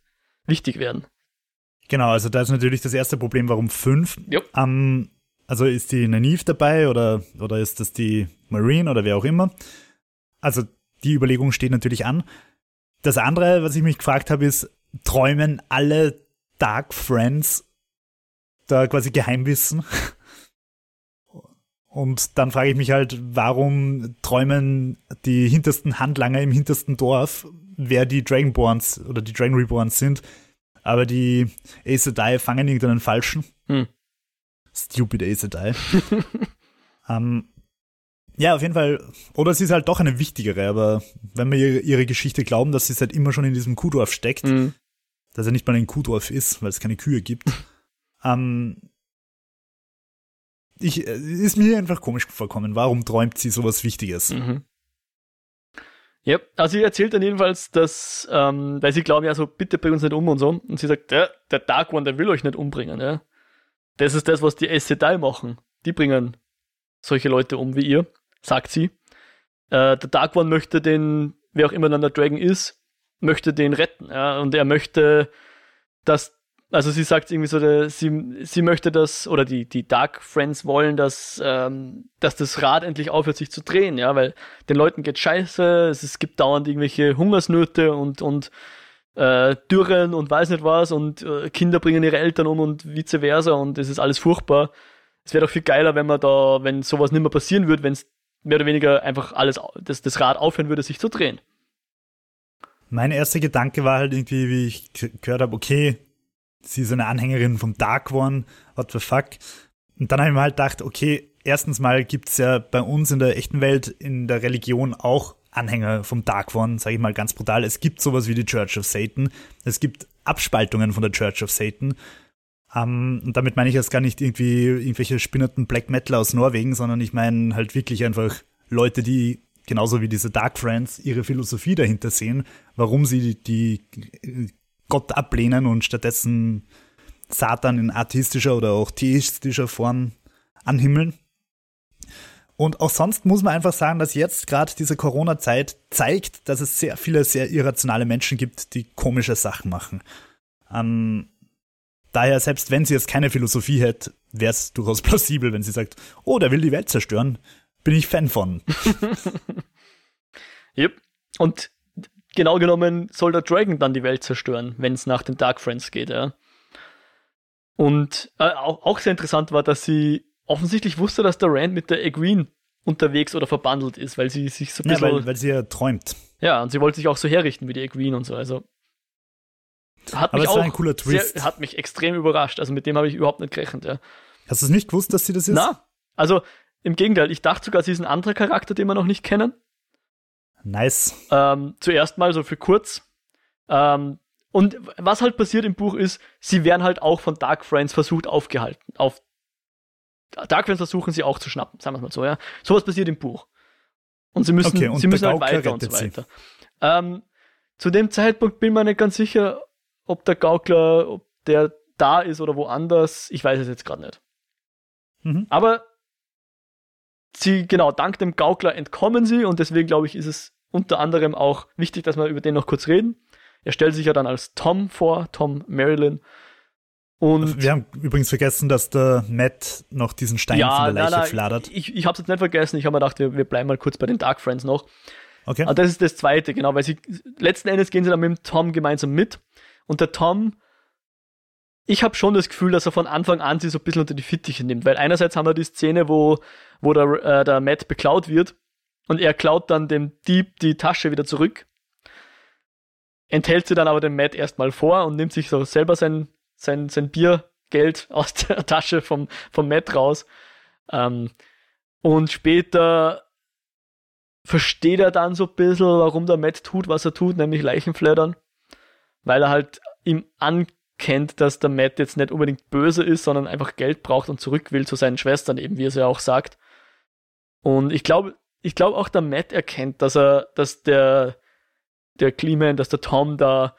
wichtig werden. Genau, also da ist natürlich das erste Problem, warum fünf. Ähm, also ist die Nanive dabei oder, oder ist das die Marine oder wer auch immer? Also die Überlegung steht natürlich an. Das andere, was ich mich gefragt habe, ist, träumen alle Dark Friends da quasi Geheimwissen? [laughs] Und dann frage ich mich halt, warum träumen die hintersten Handlanger im hintersten Dorf, wer die Dragonborns oder die Dragon Reborns sind, aber die Aes Sedai fangen irgendeinen Falschen. Hm. Stupid Ace Sedai. [laughs] ähm, ja, auf jeden Fall. Oder sie ist halt doch eine wichtigere, aber wenn wir ihre, ihre Geschichte glauben, dass sie seit immer schon in diesem Kuhdorf steckt, mhm. dass er nicht mal ein Kuhdorf ist, weil es keine Kühe gibt, [laughs] ähm, ich, äh, ist mir einfach komisch vorkommen. Warum träumt sie sowas Wichtiges? Mhm. Ja, also sie erzählt dann jedenfalls, dass, ähm, weil sie glauben ja so, bitte bring uns nicht um und so. Und sie sagt, ja, der Dark One, der will euch nicht umbringen, ja. Das ist das, was die SCDI machen. Die bringen solche Leute um wie ihr, sagt sie. Äh, der Dark One möchte den, wer auch immer dann der Dragon ist, möchte den retten. Ja? Und er möchte, dass, also sie sagt irgendwie so, der, sie, sie möchte das, oder die, die Dark Friends wollen, dass, ähm, dass das Rad endlich aufhört, sich zu drehen, ja, weil den Leuten geht scheiße, es, es gibt dauernd irgendwelche Hungersnöte und, und äh, Dürren und weiß nicht was und äh, Kinder bringen ihre Eltern um und vice versa und es ist alles furchtbar. Es wäre doch viel geiler, wenn man da, wenn sowas nicht mehr passieren würde, wenn es mehr oder weniger einfach alles, das, das Rad aufhören würde, sich zu drehen. Mein erster Gedanke war halt irgendwie, wie ich gehört habe, okay, sie ist eine Anhängerin vom Dark One, what the fuck. Und dann habe ich mir halt gedacht, okay, erstens mal gibt's ja bei uns in der echten Welt, in der Religion auch Anhänger vom Dark One, sage ich mal ganz brutal. Es gibt sowas wie die Church of Satan. Es gibt Abspaltungen von der Church of Satan. Ähm, und damit meine ich jetzt gar nicht irgendwie irgendwelche spinnerten Black Metal aus Norwegen, sondern ich meine halt wirklich einfach Leute, die genauso wie diese Dark Friends ihre Philosophie dahinter sehen, warum sie die, die Gott ablehnen und stattdessen Satan in atheistischer oder auch theistischer Form anhimmeln. Und auch sonst muss man einfach sagen, dass jetzt gerade diese Corona-Zeit zeigt, dass es sehr viele sehr irrationale Menschen gibt, die komische Sachen machen. Ähm, daher, selbst wenn sie jetzt keine Philosophie hätte, wäre es durchaus [laughs] plausibel, wenn sie sagt, oh, der will die Welt zerstören. Bin ich Fan von. [laughs] yep. Und genau genommen soll der Dragon dann die Welt zerstören, wenn es nach den Dark Friends geht, ja. Und äh, auch, auch sehr interessant war, dass sie offensichtlich wusste, dass der Rand mit der Egwene unterwegs oder verbandelt ist, weil sie sich so ein bisschen. Ja, weil, weil sie ja träumt. Ja, und sie wollte sich auch so herrichten wie die Egwene und so. Also. Hat Aber mich es auch war ein cooler Twist. Sehr, hat mich extrem überrascht. Also mit dem habe ich überhaupt nicht gerechnet, ja. Hast du es nicht gewusst, dass sie das ist? Na, also im Gegenteil, ich dachte sogar, sie ist ein anderer Charakter, den wir noch nicht kennen. Nice. Ähm, zuerst mal so für kurz. Ähm, und was halt passiert im Buch ist, sie werden halt auch von Dark Friends versucht aufgehalten, auf Dark Friends versuchen sie auch zu schnappen, sagen wir mal so, ja. Sowas passiert im Buch. Und sie müssen, Okay, und sie müssen halt weiter und so weiter. Ähm, zu dem Zeitpunkt bin ich mir nicht ganz sicher, ob der Gaukler, ob der da ist oder woanders. Ich weiß es jetzt gerade nicht. Mhm. Aber sie, genau, dank dem Gaukler entkommen sie und deswegen glaube ich, ist es unter anderem auch wichtig, dass wir über den noch kurz reden. Er stellt sich ja dann als Tom vor, Tom Marilyn. Und Wir haben übrigens vergessen, dass der Matt noch diesen Stein von der Leiche fladert. ich, ich habe es jetzt nicht vergessen. Ich habe mir gedacht, wir, wir bleiben mal kurz bei den Dark Friends noch. Okay. Aber das ist das Zweite, genau, weil sie letzten Endes gehen sie dann mit dem Tom gemeinsam mit. Und der Tom, ich habe schon das Gefühl, dass er von Anfang an sie so ein bisschen unter die Fittiche nimmt. Weil einerseits haben wir die Szene, wo, wo der, äh, der Matt beklaut wird und er klaut dann dem Dieb die Tasche wieder zurück. Enthält sie dann aber dem Matt erstmal vor und nimmt sich so selber sein, sein, sein Biergeld [laughs] aus der Tasche vom, vom Matt raus. Ähm, und später versteht er dann so ein bisschen, warum der Matt tut, was er tut, nämlich Leichenfleddern. Weil er halt ihm ankennt, dass der Matt jetzt nicht unbedingt böse ist, sondern einfach Geld braucht und zurück will zu seinen Schwestern, eben wie er es ja auch sagt. Und ich glaube, ich glaube auch der Matt erkennt, dass er, dass der, der Cleman, dass der Tom da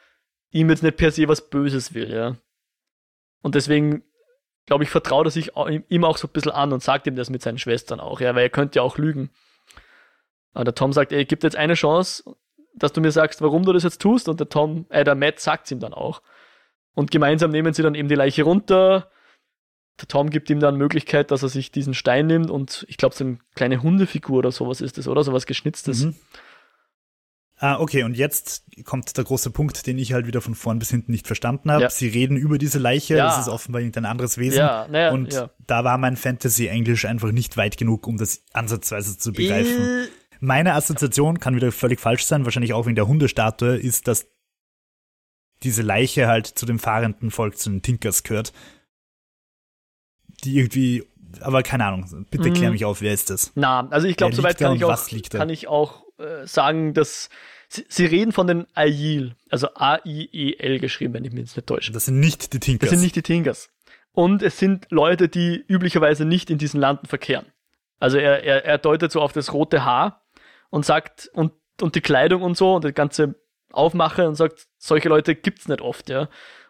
ihm jetzt nicht per se was Böses will, ja. Und deswegen, glaube ich, vertraut er sich ihm auch so ein bisschen an und sagt ihm das mit seinen Schwestern auch, ja, weil er könnte ja auch lügen. Aber der Tom sagt, ey, gib jetzt eine Chance, dass du mir sagst, warum du das jetzt tust. Und der Tom, äh, der Matt sagt ihm dann auch. Und gemeinsam nehmen sie dann eben die Leiche runter. Der Tom gibt ihm dann Möglichkeit, dass er sich diesen Stein nimmt und ich glaube, so eine kleine Hundefigur oder sowas ist das, oder? Sowas Geschnitztes. Mhm. Ah, okay, und jetzt kommt der große Punkt, den ich halt wieder von vorn bis hinten nicht verstanden habe. Ja. Sie reden über diese Leiche, Ja. das ist offenbar irgendein anderes Wesen. Ja, naja, und ja. da war mein Fantasy-Englisch einfach nicht weit genug, um das ansatzweise zu begreifen. Äh, Meine Assoziation kann wieder völlig falsch sein, wahrscheinlich auch wegen der Hundestatue, ist, dass diese Leiche halt zu dem fahrenden Volk, zu den Tinkers gehört. Die irgendwie, aber keine Ahnung, bitte Mhm. klär mich auf, wer ist das? Na, also ich glaube, soweit kann ich auch, kann ich auch äh, sagen, dass sie, sie reden von den Aiel, also A-I-E-L geschrieben, wenn ich mich jetzt nicht täusche. Das sind nicht die Tinkers. Das sind nicht die Tingers. Und es sind Leute, die üblicherweise nicht in diesen Landen verkehren. Also er, er, er deutet so auf das rote Haar und sagt, und, und die Kleidung und so und das ganze Aufmache und sagt, solche Leute gibt's nicht oft, ja.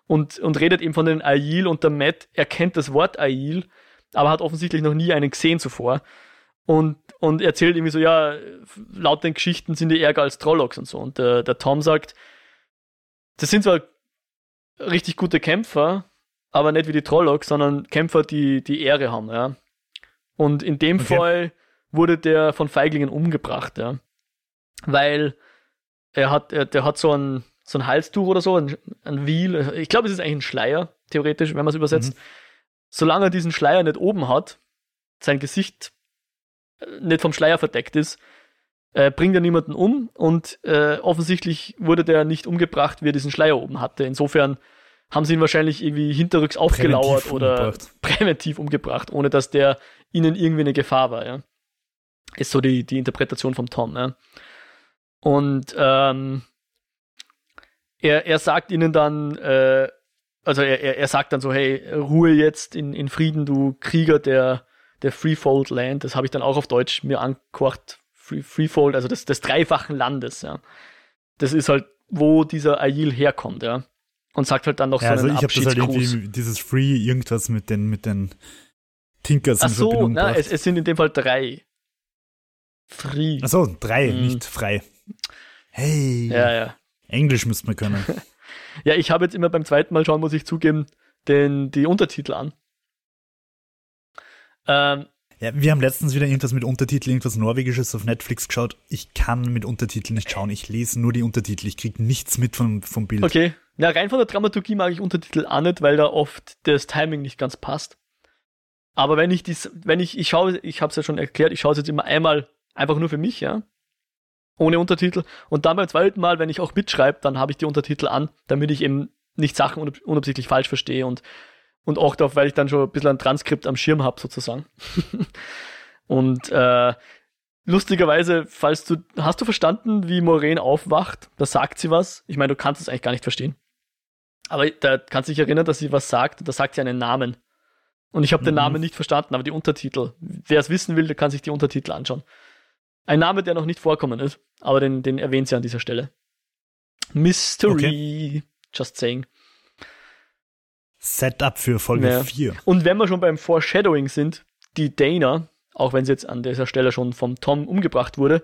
Und, und redet eben von den Aiel und der Matt erkennt das Wort Aiel, aber hat offensichtlich noch nie einen gesehen zuvor. Und, und erzählt irgendwie so, ja, laut den Geschichten sind die ärger als Trollocs und so. Und der, der Tom sagt, das sind zwar richtig gute Kämpfer, aber nicht wie die Trollocs, sondern Kämpfer, die die Ehre haben, ja. Und in dem Okay. Fall wurde der von Feiglingen umgebracht, ja. Weil er hat, er, der hat so ein, so ein Halstuch oder so, ein, ein Wiel. Ich glaube, es ist eigentlich ein Schleier, theoretisch, wenn man es übersetzt. Solange er diesen Schleier nicht oben hat, sein Gesicht nicht vom Schleier verdeckt ist, äh, bringt er niemanden um und äh, offensichtlich wurde der nicht umgebracht, wie er diesen Schleier oben hatte. Insofern haben sie ihn wahrscheinlich irgendwie hinterrücks aufgelauert Präventiv oder umgebracht. [laughs] präventiv umgebracht, ohne dass der ihnen irgendwie eine Gefahr war, ja. Ist so die, die Interpretation vom Tom, ja. Und ähm, er, er sagt ihnen dann, äh, also er, er, er sagt dann so, hey, Ruhe jetzt in, in Frieden, du Krieger der, der Freefold Land. Das habe ich dann auch auf Deutsch mir angekocht. Free, Freefold, also des, des dreifachen Landes, ja. Das ist halt, wo dieser Ail herkommt, ja. Und sagt halt dann noch Ja, also so einen ich habe das halt irgendwie, dieses Free irgendwas mit den, mit den Tinkers Ach in so, Verbindung na, es, es sind in dem Fall drei. Free. Achso, drei, Mhm. nicht frei. Hey, Ja, ja. Englisch müsste man können. [laughs] Ja, ich habe jetzt immer beim zweiten Mal schauen, muss ich zugeben, den, die Untertitel an. Ähm, Ja, wir haben letztens wieder irgendwas mit Untertiteln, irgendwas Norwegisches auf Netflix geschaut. Ich kann mit Untertiteln nicht schauen. Ich lese nur die Untertitel. Ich kriege nichts mit vom, vom Bild. okay. Ja, rein von der Dramaturgie mag ich Untertitel auch nicht, weil da oft das Timing nicht ganz passt. Aber wenn ich dies, wenn ich, ich schaue, ich habe es ja schon erklärt, ich schaue es jetzt immer einmal einfach nur für mich, ja. Ohne Untertitel. Und dann beim zweiten Mal, wenn ich auch mitschreibe, dann habe ich die Untertitel an, damit ich eben nicht Sachen unab unabsichtlich falsch verstehe und, und auch darauf, weil ich dann schon ein bisschen ein Transkript am Schirm habe, sozusagen. [laughs] und äh, lustigerweise, falls du, hast du verstanden, wie Maureen aufwacht? Da sagt sie was. Ich meine, du kannst es eigentlich gar nicht verstehen. Aber da kannst du dich erinnern, dass sie was sagt und da sagt sie einen Namen. Und ich habe den Mhm. Namen nicht verstanden, aber die Untertitel. Wer es wissen will, der kann sich die Untertitel anschauen. Ein Name, der noch nicht vorkommen ist, aber den, den erwähnt sie an dieser Stelle. Mystery. Just saying. Setup für Folge Ja. 4. Und wenn wir schon beim Foreshadowing sind, die Dana, auch wenn sie jetzt an dieser Stelle schon vom Tom umgebracht wurde,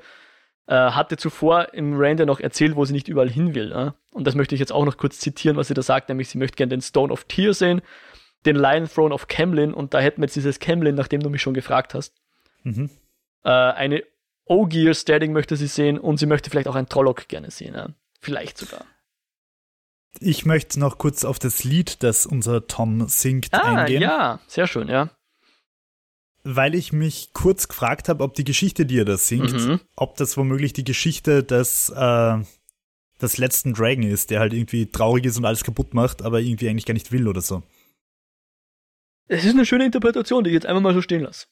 äh, hatte zuvor im Render noch erzählt, wo sie nicht überall hin will. Äh? Und das möchte ich jetzt auch noch kurz zitieren, was sie da sagt, nämlich sie möchte gerne den Stone of Tear sehen, den Lion Throne of Camlin und da hätten wir jetzt dieses Camlin, nachdem du mich schon gefragt hast. Mhm. Äh, eine Ogier Stadding möchte sie sehen und sie möchte vielleicht auch ein Trolloc gerne sehen. Vielleicht sogar. Ich möchte noch kurz auf das Lied, das unser Tom singt, Ah, eingehen. ja, sehr schön, ja. Weil ich mich kurz gefragt habe, ob die Geschichte, die er da singt, Mhm. ob das womöglich die Geschichte des, äh, des letzten Dragon ist, der halt irgendwie traurig ist und alles kaputt macht, aber irgendwie eigentlich gar nicht will oder so. Es ist eine schöne Interpretation, die ich jetzt einfach mal so stehen lasse.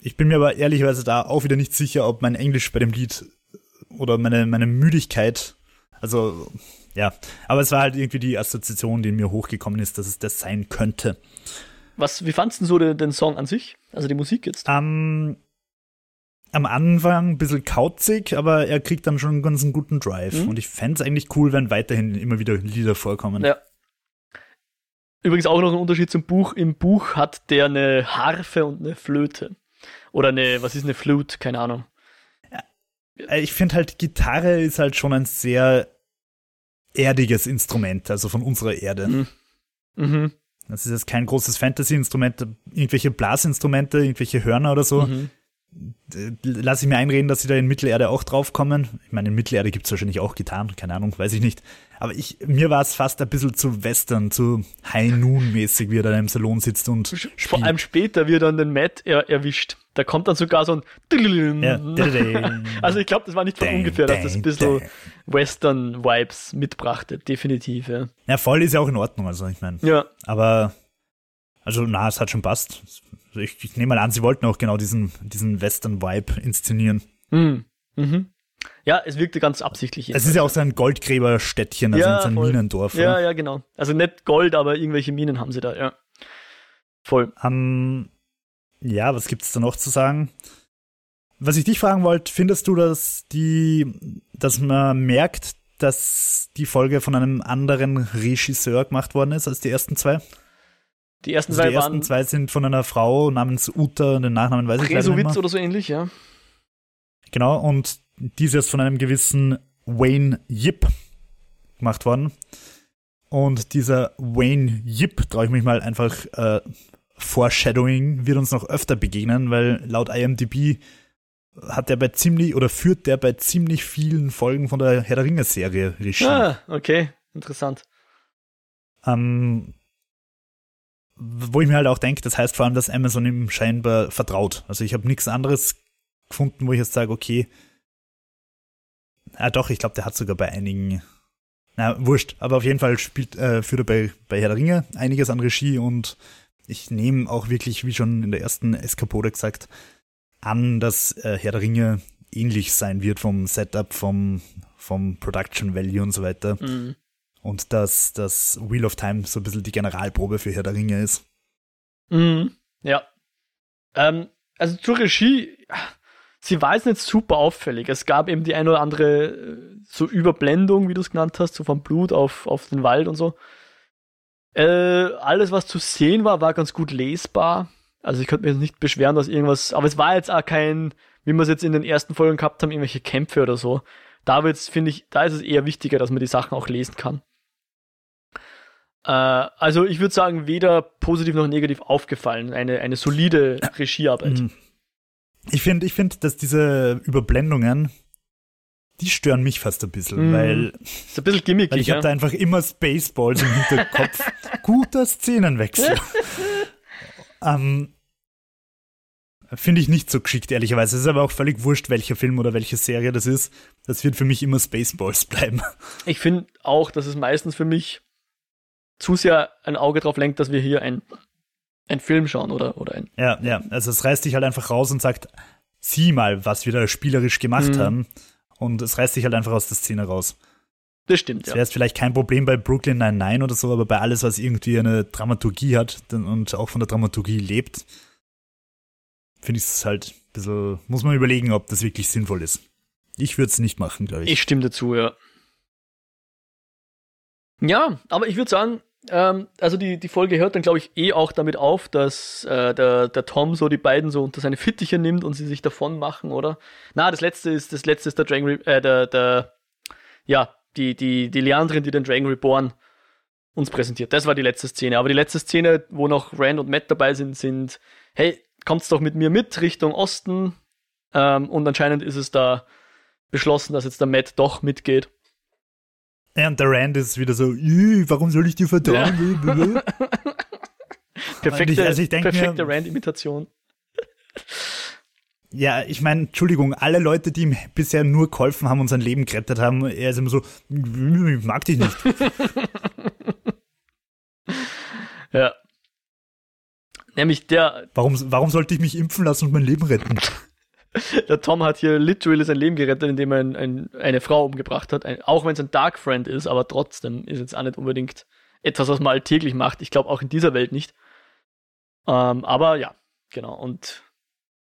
Ich bin mir aber ehrlicherweise da auch wieder nicht sicher, ob mein Englisch bei dem Lied oder meine, meine Müdigkeit, also ja, aber es war halt irgendwie die Assoziation, die mir hochgekommen ist, dass es das sein könnte. Was, wie fandst du so den, den Song an sich? Also die Musik jetzt? Am, am Anfang ein bisschen kauzig, aber er kriegt dann schon einen ganz guten Drive. Mhm. Und ich fände es eigentlich cool, wenn weiterhin immer wieder Lieder vorkommen. Ja. Übrigens auch noch ein Unterschied zum Buch. Im Buch hat der eine Harfe und eine Flöte. Oder eine, was ist eine Flute? Keine Ahnung. Äh, Ich finde halt, Gitarre ist halt schon ein sehr erdiges Instrument, also von unserer Erde. Mhm. Mhm. Das ist jetzt kein großes Fantasy-Instrument, irgendwelche Blasinstrumente, irgendwelche Hörner oder so. Mhm. Äh, Lass ich mir einreden, dass sie da in Mittelerde auch draufkommen. Ich meine, in Mittelerde gibt es wahrscheinlich auch Gitarren, keine Ahnung, weiß ich nicht. Aber ich, mir war es fast ein bisschen zu western, zu High Noon-mäßig, wie er da im Salon sitzt und Vor spielt. allem später, wie er dann den Matt er erwischt. Da kommt dann sogar so ein. Ja. Also ich glaube, das war nicht von ungefähr, dass das ein bisschen. Western-Vibes mitbrachte. Definitiv, ja. ja, voll ist ja auch in Ordnung, also ich meine. Ja, Aber, also, na, es hat schon passt. Ich, ich nehme mal an, sie wollten auch genau diesen, diesen Western-Vibe inszenieren. mhm. Mhm. ja es wirkte ganz absichtlich. Es ist ja auch so ein Goldgräberstädtchen, also Ja, so ein voll. Minendorf. Ja, oder? ja, genau. Also nicht Gold, aber irgendwelche Minen haben sie da, ja. Voll. Ähm, ja, was gibt's da noch zu sagen? Was ich dich fragen wollte, findest du, dass die, dass man merkt, dass die Folge von einem anderen Regisseur gemacht worden ist als die ersten zwei? Die ersten Also zwei die ersten zwei sind von einer Frau namens Uta, den Nachnamen weiß ich leider nicht mehr. oder so ähnlich, ja. Genau, und dieses von einem gewissen Wayne Yip gemacht worden. Und dieser Wayne Yip, traue ich mich mal einfach, äh, Foreshadowing wird uns noch öfter begegnen, weil laut IMDb hat er bei ziemlich oder führt der bei ziemlich vielen Folgen von der Herr der Ringe Serie Regie. Ah, okay. Interessant. Ähm, wo ich mir halt auch denke, das heißt vor allem, dass Amazon ihm scheinbar vertraut. Also ich habe nichts anderes gefunden, wo ich jetzt sage, okay, ah doch, ich glaube, der hat sogar bei einigen, na wurscht, aber auf jeden Fall spielt, äh, führt er bei, bei Herr der Ringe einiges an Regie und ich nehme auch wirklich, wie schon in der ersten Eskapode gesagt, an, dass äh, Herr der Ringe ähnlich sein wird vom Setup, vom, vom Production Value und so weiter. Mhm. Und dass das Wheel of Time so ein bisschen die Generalprobe für Herr der Ringe ist. Mhm. Ja. Ähm, also zur Regie, sie war jetzt nicht super auffällig. Es gab eben die ein oder andere äh, so Überblendung, wie du es genannt hast, so vom Blut auf, auf den Wald und so. Äh, alles, was zu sehen war, war ganz gut lesbar. Also ich könnte mich nicht beschweren, dass irgendwas, aber es war jetzt auch kein, wie wir es jetzt in den ersten Folgen gehabt haben, irgendwelche Kämpfe oder so. Da finde ich, da ist es eher wichtiger, dass man die Sachen auch lesen kann. Äh, also ich würde sagen, weder positiv noch negativ aufgefallen. Eine, eine solide Regiearbeit. Mhm. Ich finde, ich finde, dass diese Überblendungen, die stören mich fast ein bisschen, Mhm. weil, Ist ein bisschen gimmickig, weil ich ja? habe da einfach immer Spaceballs im Hinterkopf. [laughs] Guter Szenenwechsel. [laughs] ähm, Finde ich nicht so geschickt, ehrlicherweise. Es ist aber auch völlig wurscht, welcher Film oder welche Serie das ist. Das wird für mich immer Spaceballs bleiben. Ich finde auch, dass es meistens für mich zu sehr ein Auge drauf lenkt, dass wir hier ein, ein Film schauen oder, oder ein. Ja, ja. Also es reißt dich halt einfach raus und sagt, sieh mal, was wir da spielerisch gemacht Mhm. haben. Und es reißt dich halt einfach aus der Szene raus. Das stimmt, Das ja. wäre jetzt vielleicht kein Problem bei Brooklyn 99 oder so, aber bei alles, was irgendwie eine Dramaturgie hat und auch von der Dramaturgie lebt, finde ich es halt ein bisschen, muss man überlegen, ob das wirklich sinnvoll ist. Ich würde es nicht machen, glaube ich. Ich stimme dazu, ja. Ja, aber ich würde sagen, ähm, also die, die Folge hört dann, glaube ich, eh auch damit auf, dass äh, der, der Tom so die beiden so unter seine Fittiche nimmt und sie sich davon machen, oder? Na, das letzte ist, das letzte ist der Dragon, Re äh, der, der, ja, die, die, die Leandrin, die den Dragon Reborn uns präsentiert. Das war die letzte Szene. Aber die letzte Szene, wo noch Rand und Matt dabei sind, sind, hey, kommt's doch mit mir mit Richtung Osten. Ähm, und anscheinend ist es da beschlossen, dass jetzt der Matt doch mitgeht. Ja, und der Rand ist wieder so, "Ih, warum soll ich dir vertrauen? Blablabla. [laughs] Perfekte, ich- also ich perfekte Rand-Imitation. ja, ich meine, Entschuldigung, alle Leute, die ihm bisher nur geholfen haben und sein Leben gerettet haben, er ist immer so, ich mag dich nicht. [laughs] Ja. Nämlich der, Warum, warum sollte ich mich impfen lassen und mein Leben retten? [laughs] der Tom hat hier literally sein Leben gerettet, indem er ein, ein, eine Frau umgebracht hat. Ein, auch wenn es ein Dark Friend ist, aber trotzdem ist jetzt auch nicht unbedingt etwas, was man alltäglich macht. Ich glaube auch in dieser Welt nicht. Ähm, aber ja, genau. Und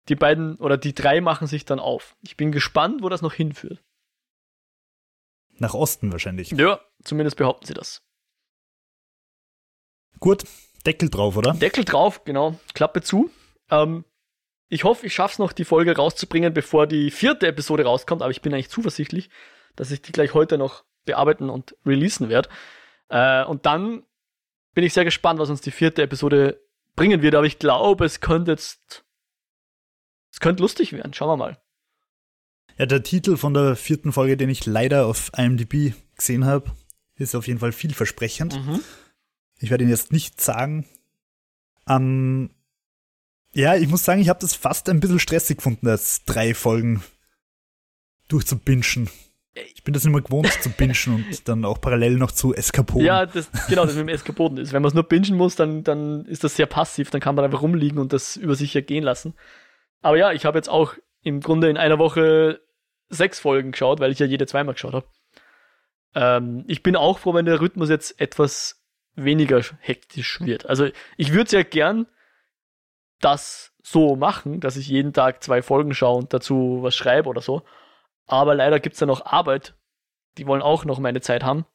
die beiden oder die drei machen sich dann auf. Ich bin gespannt, wo das noch hinführt. Nach Osten wahrscheinlich. Ja, zumindest behaupten sie das. Gut, Deckel drauf, oder? Deckel drauf, genau. Klappe zu. Ähm, ich hoffe, ich schaffe es noch, die Folge rauszubringen, bevor die vierte Episode rauskommt, aber ich bin eigentlich zuversichtlich, dass ich die gleich heute noch bearbeiten und releasen werde. Äh, und dann bin ich sehr gespannt, was uns die vierte Episode bringen wird, aber ich glaube, es könnte jetzt. Es könnte lustig werden. Schauen wir mal. Ja, der Titel von der vierten Folge, den ich leider auf IMDb gesehen habe, ist auf jeden Fall vielversprechend. Ich werde ihn jetzt nicht sagen. Ähm, ja, ich muss sagen, ich habe das fast ein bisschen stressig gefunden, das drei Folgen durchzubingen. Ich bin das immer gewohnt zu bingen und dann auch parallel noch zu Eskapoden. Ja, das, genau, das mit dem Eskapoden ist. Wenn man es nur bingen muss, dann, dann ist das sehr passiv. Dann kann man einfach rumliegen und das über sich ergehen lassen. Aber ja, ich habe jetzt auch im Grunde in einer Woche sechs Folgen geschaut, weil ich ja jede zweimal geschaut habe. Ähm, ich bin auch froh, wenn der Rhythmus jetzt etwas weniger hektisch wird. Also ich würde ja gern das so machen, dass ich jeden Tag zwei Folgen schaue und dazu was schreibe oder so. Aber leider gibt's da noch Arbeit. Die wollen auch noch meine Zeit haben.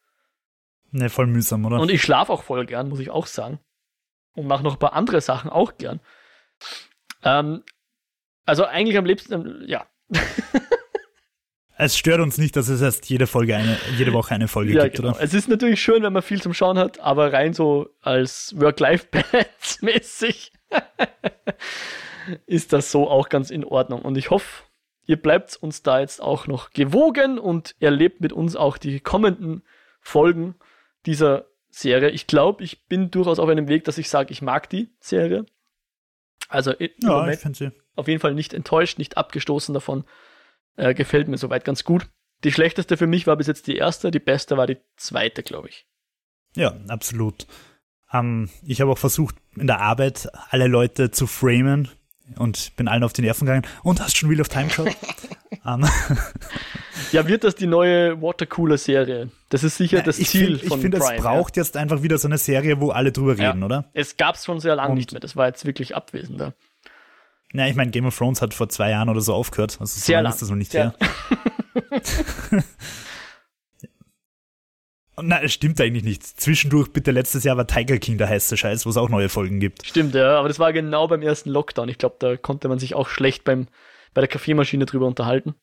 Ne, voll mühsam, oder? Und ich schlafe auch voll gern, muss ich auch sagen. Und mache noch ein paar andere Sachen auch gern. Ähm, also eigentlich am liebsten, ähm, ja. es stört uns nicht, dass es erst jede Folge eine, jede Woche eine Folge [laughs] ja gibt, genau. oder? Es ist natürlich schön, wenn man viel zum Schauen hat, aber rein so als Work-Life-Balance mäßig [laughs] ist das so auch ganz in Ordnung. Und ich hoffe, ihr bleibt uns da jetzt auch noch gewogen und erlebt mit uns auch die kommenden Folgen dieser Serie. Ich glaube, ich bin durchaus auf einem Weg, dass ich sage, ich mag die Serie. Also Ja, Moment ich finde sie. auf jeden Fall nicht enttäuscht, nicht abgestoßen davon. Äh, gefällt mir soweit ganz gut. Die schlechteste für mich war bis jetzt die erste, die beste war die zweite, glaube ich. Ja, absolut. Ähm, ich habe auch versucht, in der Arbeit alle Leute zu framen und bin allen auf die Nerven gegangen. Und hast schon Wheel of Time geschaut? [laughs] ähm, Ja, wird das die neue Watercooler-Serie? Das ist sicher das ich Ziel find- von Ich finde, es braucht jetzt einfach wieder so eine Serie, wo alle drüber Ja. reden, oder? ja. Es gab es schon sehr lange nicht mehr. Das war jetzt wirklich abwesend. Ja. Ja, ich meine, Game of Thrones hat vor zwei Jahren oder so aufgehört. Also so Sehr lange lang. ist das noch nicht Sehr- her. [laughs] [laughs] Nein, es stimmt eigentlich nicht. Zwischendurch, bitte, letztes Jahr war Tiger King der heiße Scheiß, wo es auch neue Folgen gibt. Stimmt, ja, aber das war genau beim ersten Lockdown. Ich glaube, da konnte man sich auch schlecht beim, bei der Kaffeemaschine drüber unterhalten.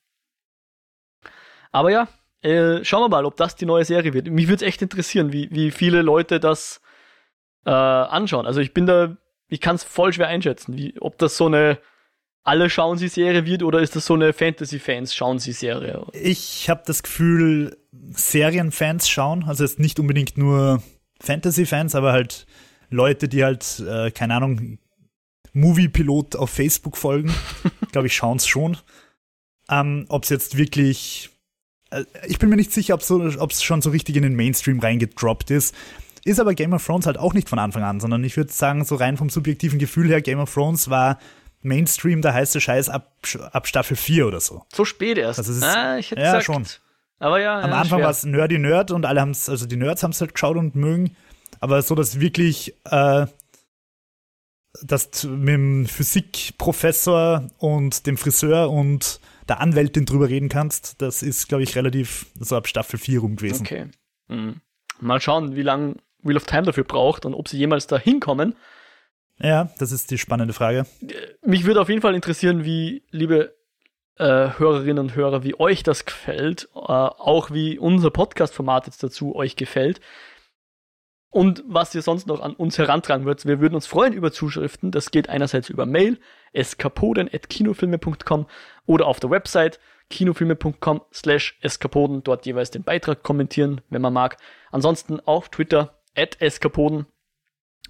Aber ja, äh, schauen wir mal, ob das die neue Serie wird. Mich würde es echt interessieren, wie, wie viele Leute das äh, anschauen. Also ich bin da, ich kann es voll schwer einschätzen, wie, ob das so eine alle schauen sie Serie wird oder ist das so eine Fantasy-Fans schauen sie Serie? Ich habe das Gefühl, Serienfans schauen, also jetzt nicht unbedingt nur Fantasy-Fans, aber halt Leute, die halt, äh, keine Ahnung, Movie-Pilot auf Facebook folgen, [laughs] glaube ich, schauen es schon. Ähm, ob es jetzt wirklich, äh, ich bin mir nicht sicher, ob es so, schon so richtig in den Mainstream reingedroppt ist. Ist aber Game of Thrones halt auch nicht von Anfang an, sondern ich würde sagen, so rein vom subjektiven Gefühl her, Game of Thrones war Mainstream der heiße Scheiß ab, ab Staffel 4 oder so. So spät erst. Also ist, ah, ich hätte ja, gesagt. schon. Aber ja. Am ja, Anfang war es Nerdy Nerd und alle haben es, also die Nerds haben es halt geschaut und mögen. Aber so, dass wirklich, äh, dass du mit dem Physikprofessor und dem Friseur und der Anwältin drüber reden kannst, das ist, glaube ich, relativ so ab Staffel 4 rum gewesen. Okay. Mhm. Mal schauen, wie lange Wheel of Time dafür braucht und ob sie jemals da hinkommen. Ja, das ist die spannende Frage. Mich würde auf jeden Fall interessieren, wie, liebe äh, Hörerinnen und Hörer, wie euch das gefällt, äh, auch wie unser Podcast-Format jetzt dazu euch gefällt und was ihr sonst noch an uns herantragen würdet. Wir würden uns freuen über Zuschriften. Das geht einerseits über Mail, eskapoden.kinofilme.com oder auf der Website kinofilme.com slash eskapoden, dort jeweils den Beitrag kommentieren, wenn man mag. Ansonsten auf Twitter, at eskapoden.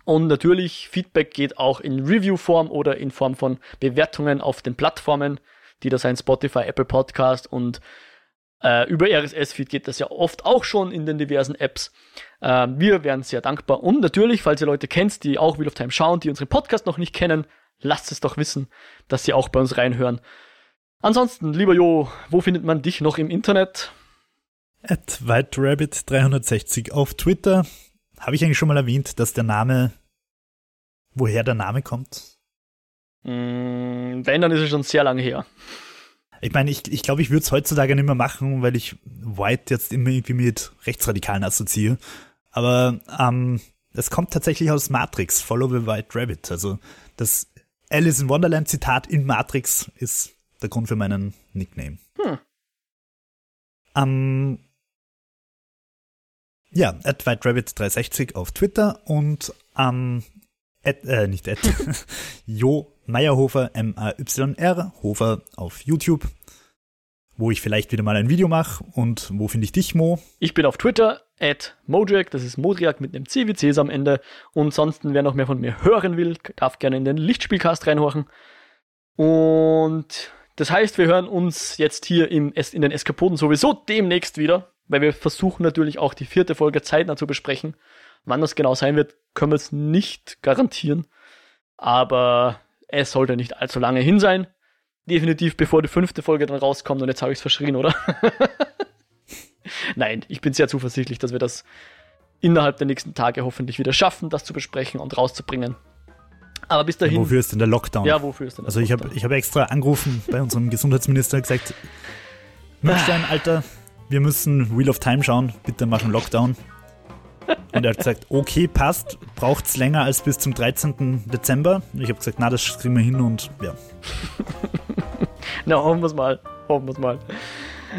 Und natürlich, Feedback geht auch in Review-Form oder in Form von Bewertungen auf den Plattformen, die da sein Spotify, Apple Podcast und äh, über RSS-Feed geht das ja oft auch schon in den diversen Apps. Äh, wir wären sehr dankbar. Und natürlich, falls ihr Leute kennt, die auch Wheel of Time schauen, die unseren Podcast noch nicht kennen, lasst es doch wissen, dass sie auch bei uns reinhören. Ansonsten, lieber Jo, wo findet man dich noch im Internet? At WhiteRabbit360 auf Twitter. Habe ich eigentlich schon mal erwähnt, dass der Name, woher der Name kommt? Mm, wenn, dann ist es schon sehr lange her. Ich meine, ich glaube, ich, glaub, ich würde es heutzutage nicht mehr machen, weil ich White jetzt immer irgendwie mit Rechtsradikalen assoziiere. Aber ähm, es kommt tatsächlich aus Matrix, Follow the White Rabbit. Also das Alice in Wonderland Zitat in Matrix ist der Grund für meinen Nickname. Hm. Ähm, ja, at WhiteRabbit360 auf Twitter und am, at, äh, nicht at, [laughs] Jo Meyerhofer, M-A-Y-R, Hofer auf YouTube, wo ich vielleicht wieder mal ein Video mache. Und wo finde ich dich, Mo? Ich bin auf Twitter, at Modriak, das ist Modriak mit einem C wie Cs am Ende. Und sonst, wer noch mehr von mir hören will, darf gerne in den Lichtspielcast reinhorchen. Und das heißt, wir hören uns jetzt hier im, in den Eskapoden sowieso demnächst wieder, weil wir versuchen natürlich auch die vierte Folge zeitnah zu besprechen. Wann das genau sein wird, können wir es nicht garantieren. Aber es sollte nicht allzu lange hin sein. Definitiv bevor die fünfte Folge dann rauskommt und jetzt habe ich es verschrien, oder? [laughs] Nein, ich bin sehr zuversichtlich, dass wir das innerhalb der nächsten Tage hoffentlich wieder schaffen, das zu besprechen und rauszubringen. Aber bis dahin. Ja, wofür ist denn der Lockdown? Ja, wofür ist denn der Also ich habe ich hab extra angerufen bei unserem Gesundheitsminister und gesagt, [laughs] Münstein, Alter, wir müssen Wheel of Time schauen, bitte machen Lockdown. Und er hat gesagt, okay, passt, braucht's länger als bis zum 13. Dezember. Ich habe gesagt, na, das kriegen wir hin und ja. [laughs] Na, hoffen wir's mal. Hoffen wir's mal.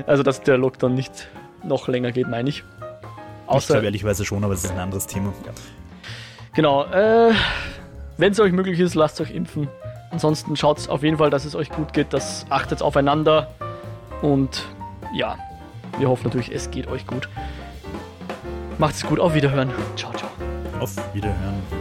Also, dass der Lockdown nicht noch länger geht, meine ich. ich glaube ehrlicherweise schon, aber es ist ein anderes Thema. Ja. Genau, äh, wenn es euch möglich ist, lasst euch impfen. Ansonsten schaut auf jeden Fall, dass es euch gut geht. Das achtet aufeinander. Und ja, wir hoffen natürlich, es geht euch gut. Macht's gut, auf Wiederhören. Ciao, ciao. Auf Wiederhören.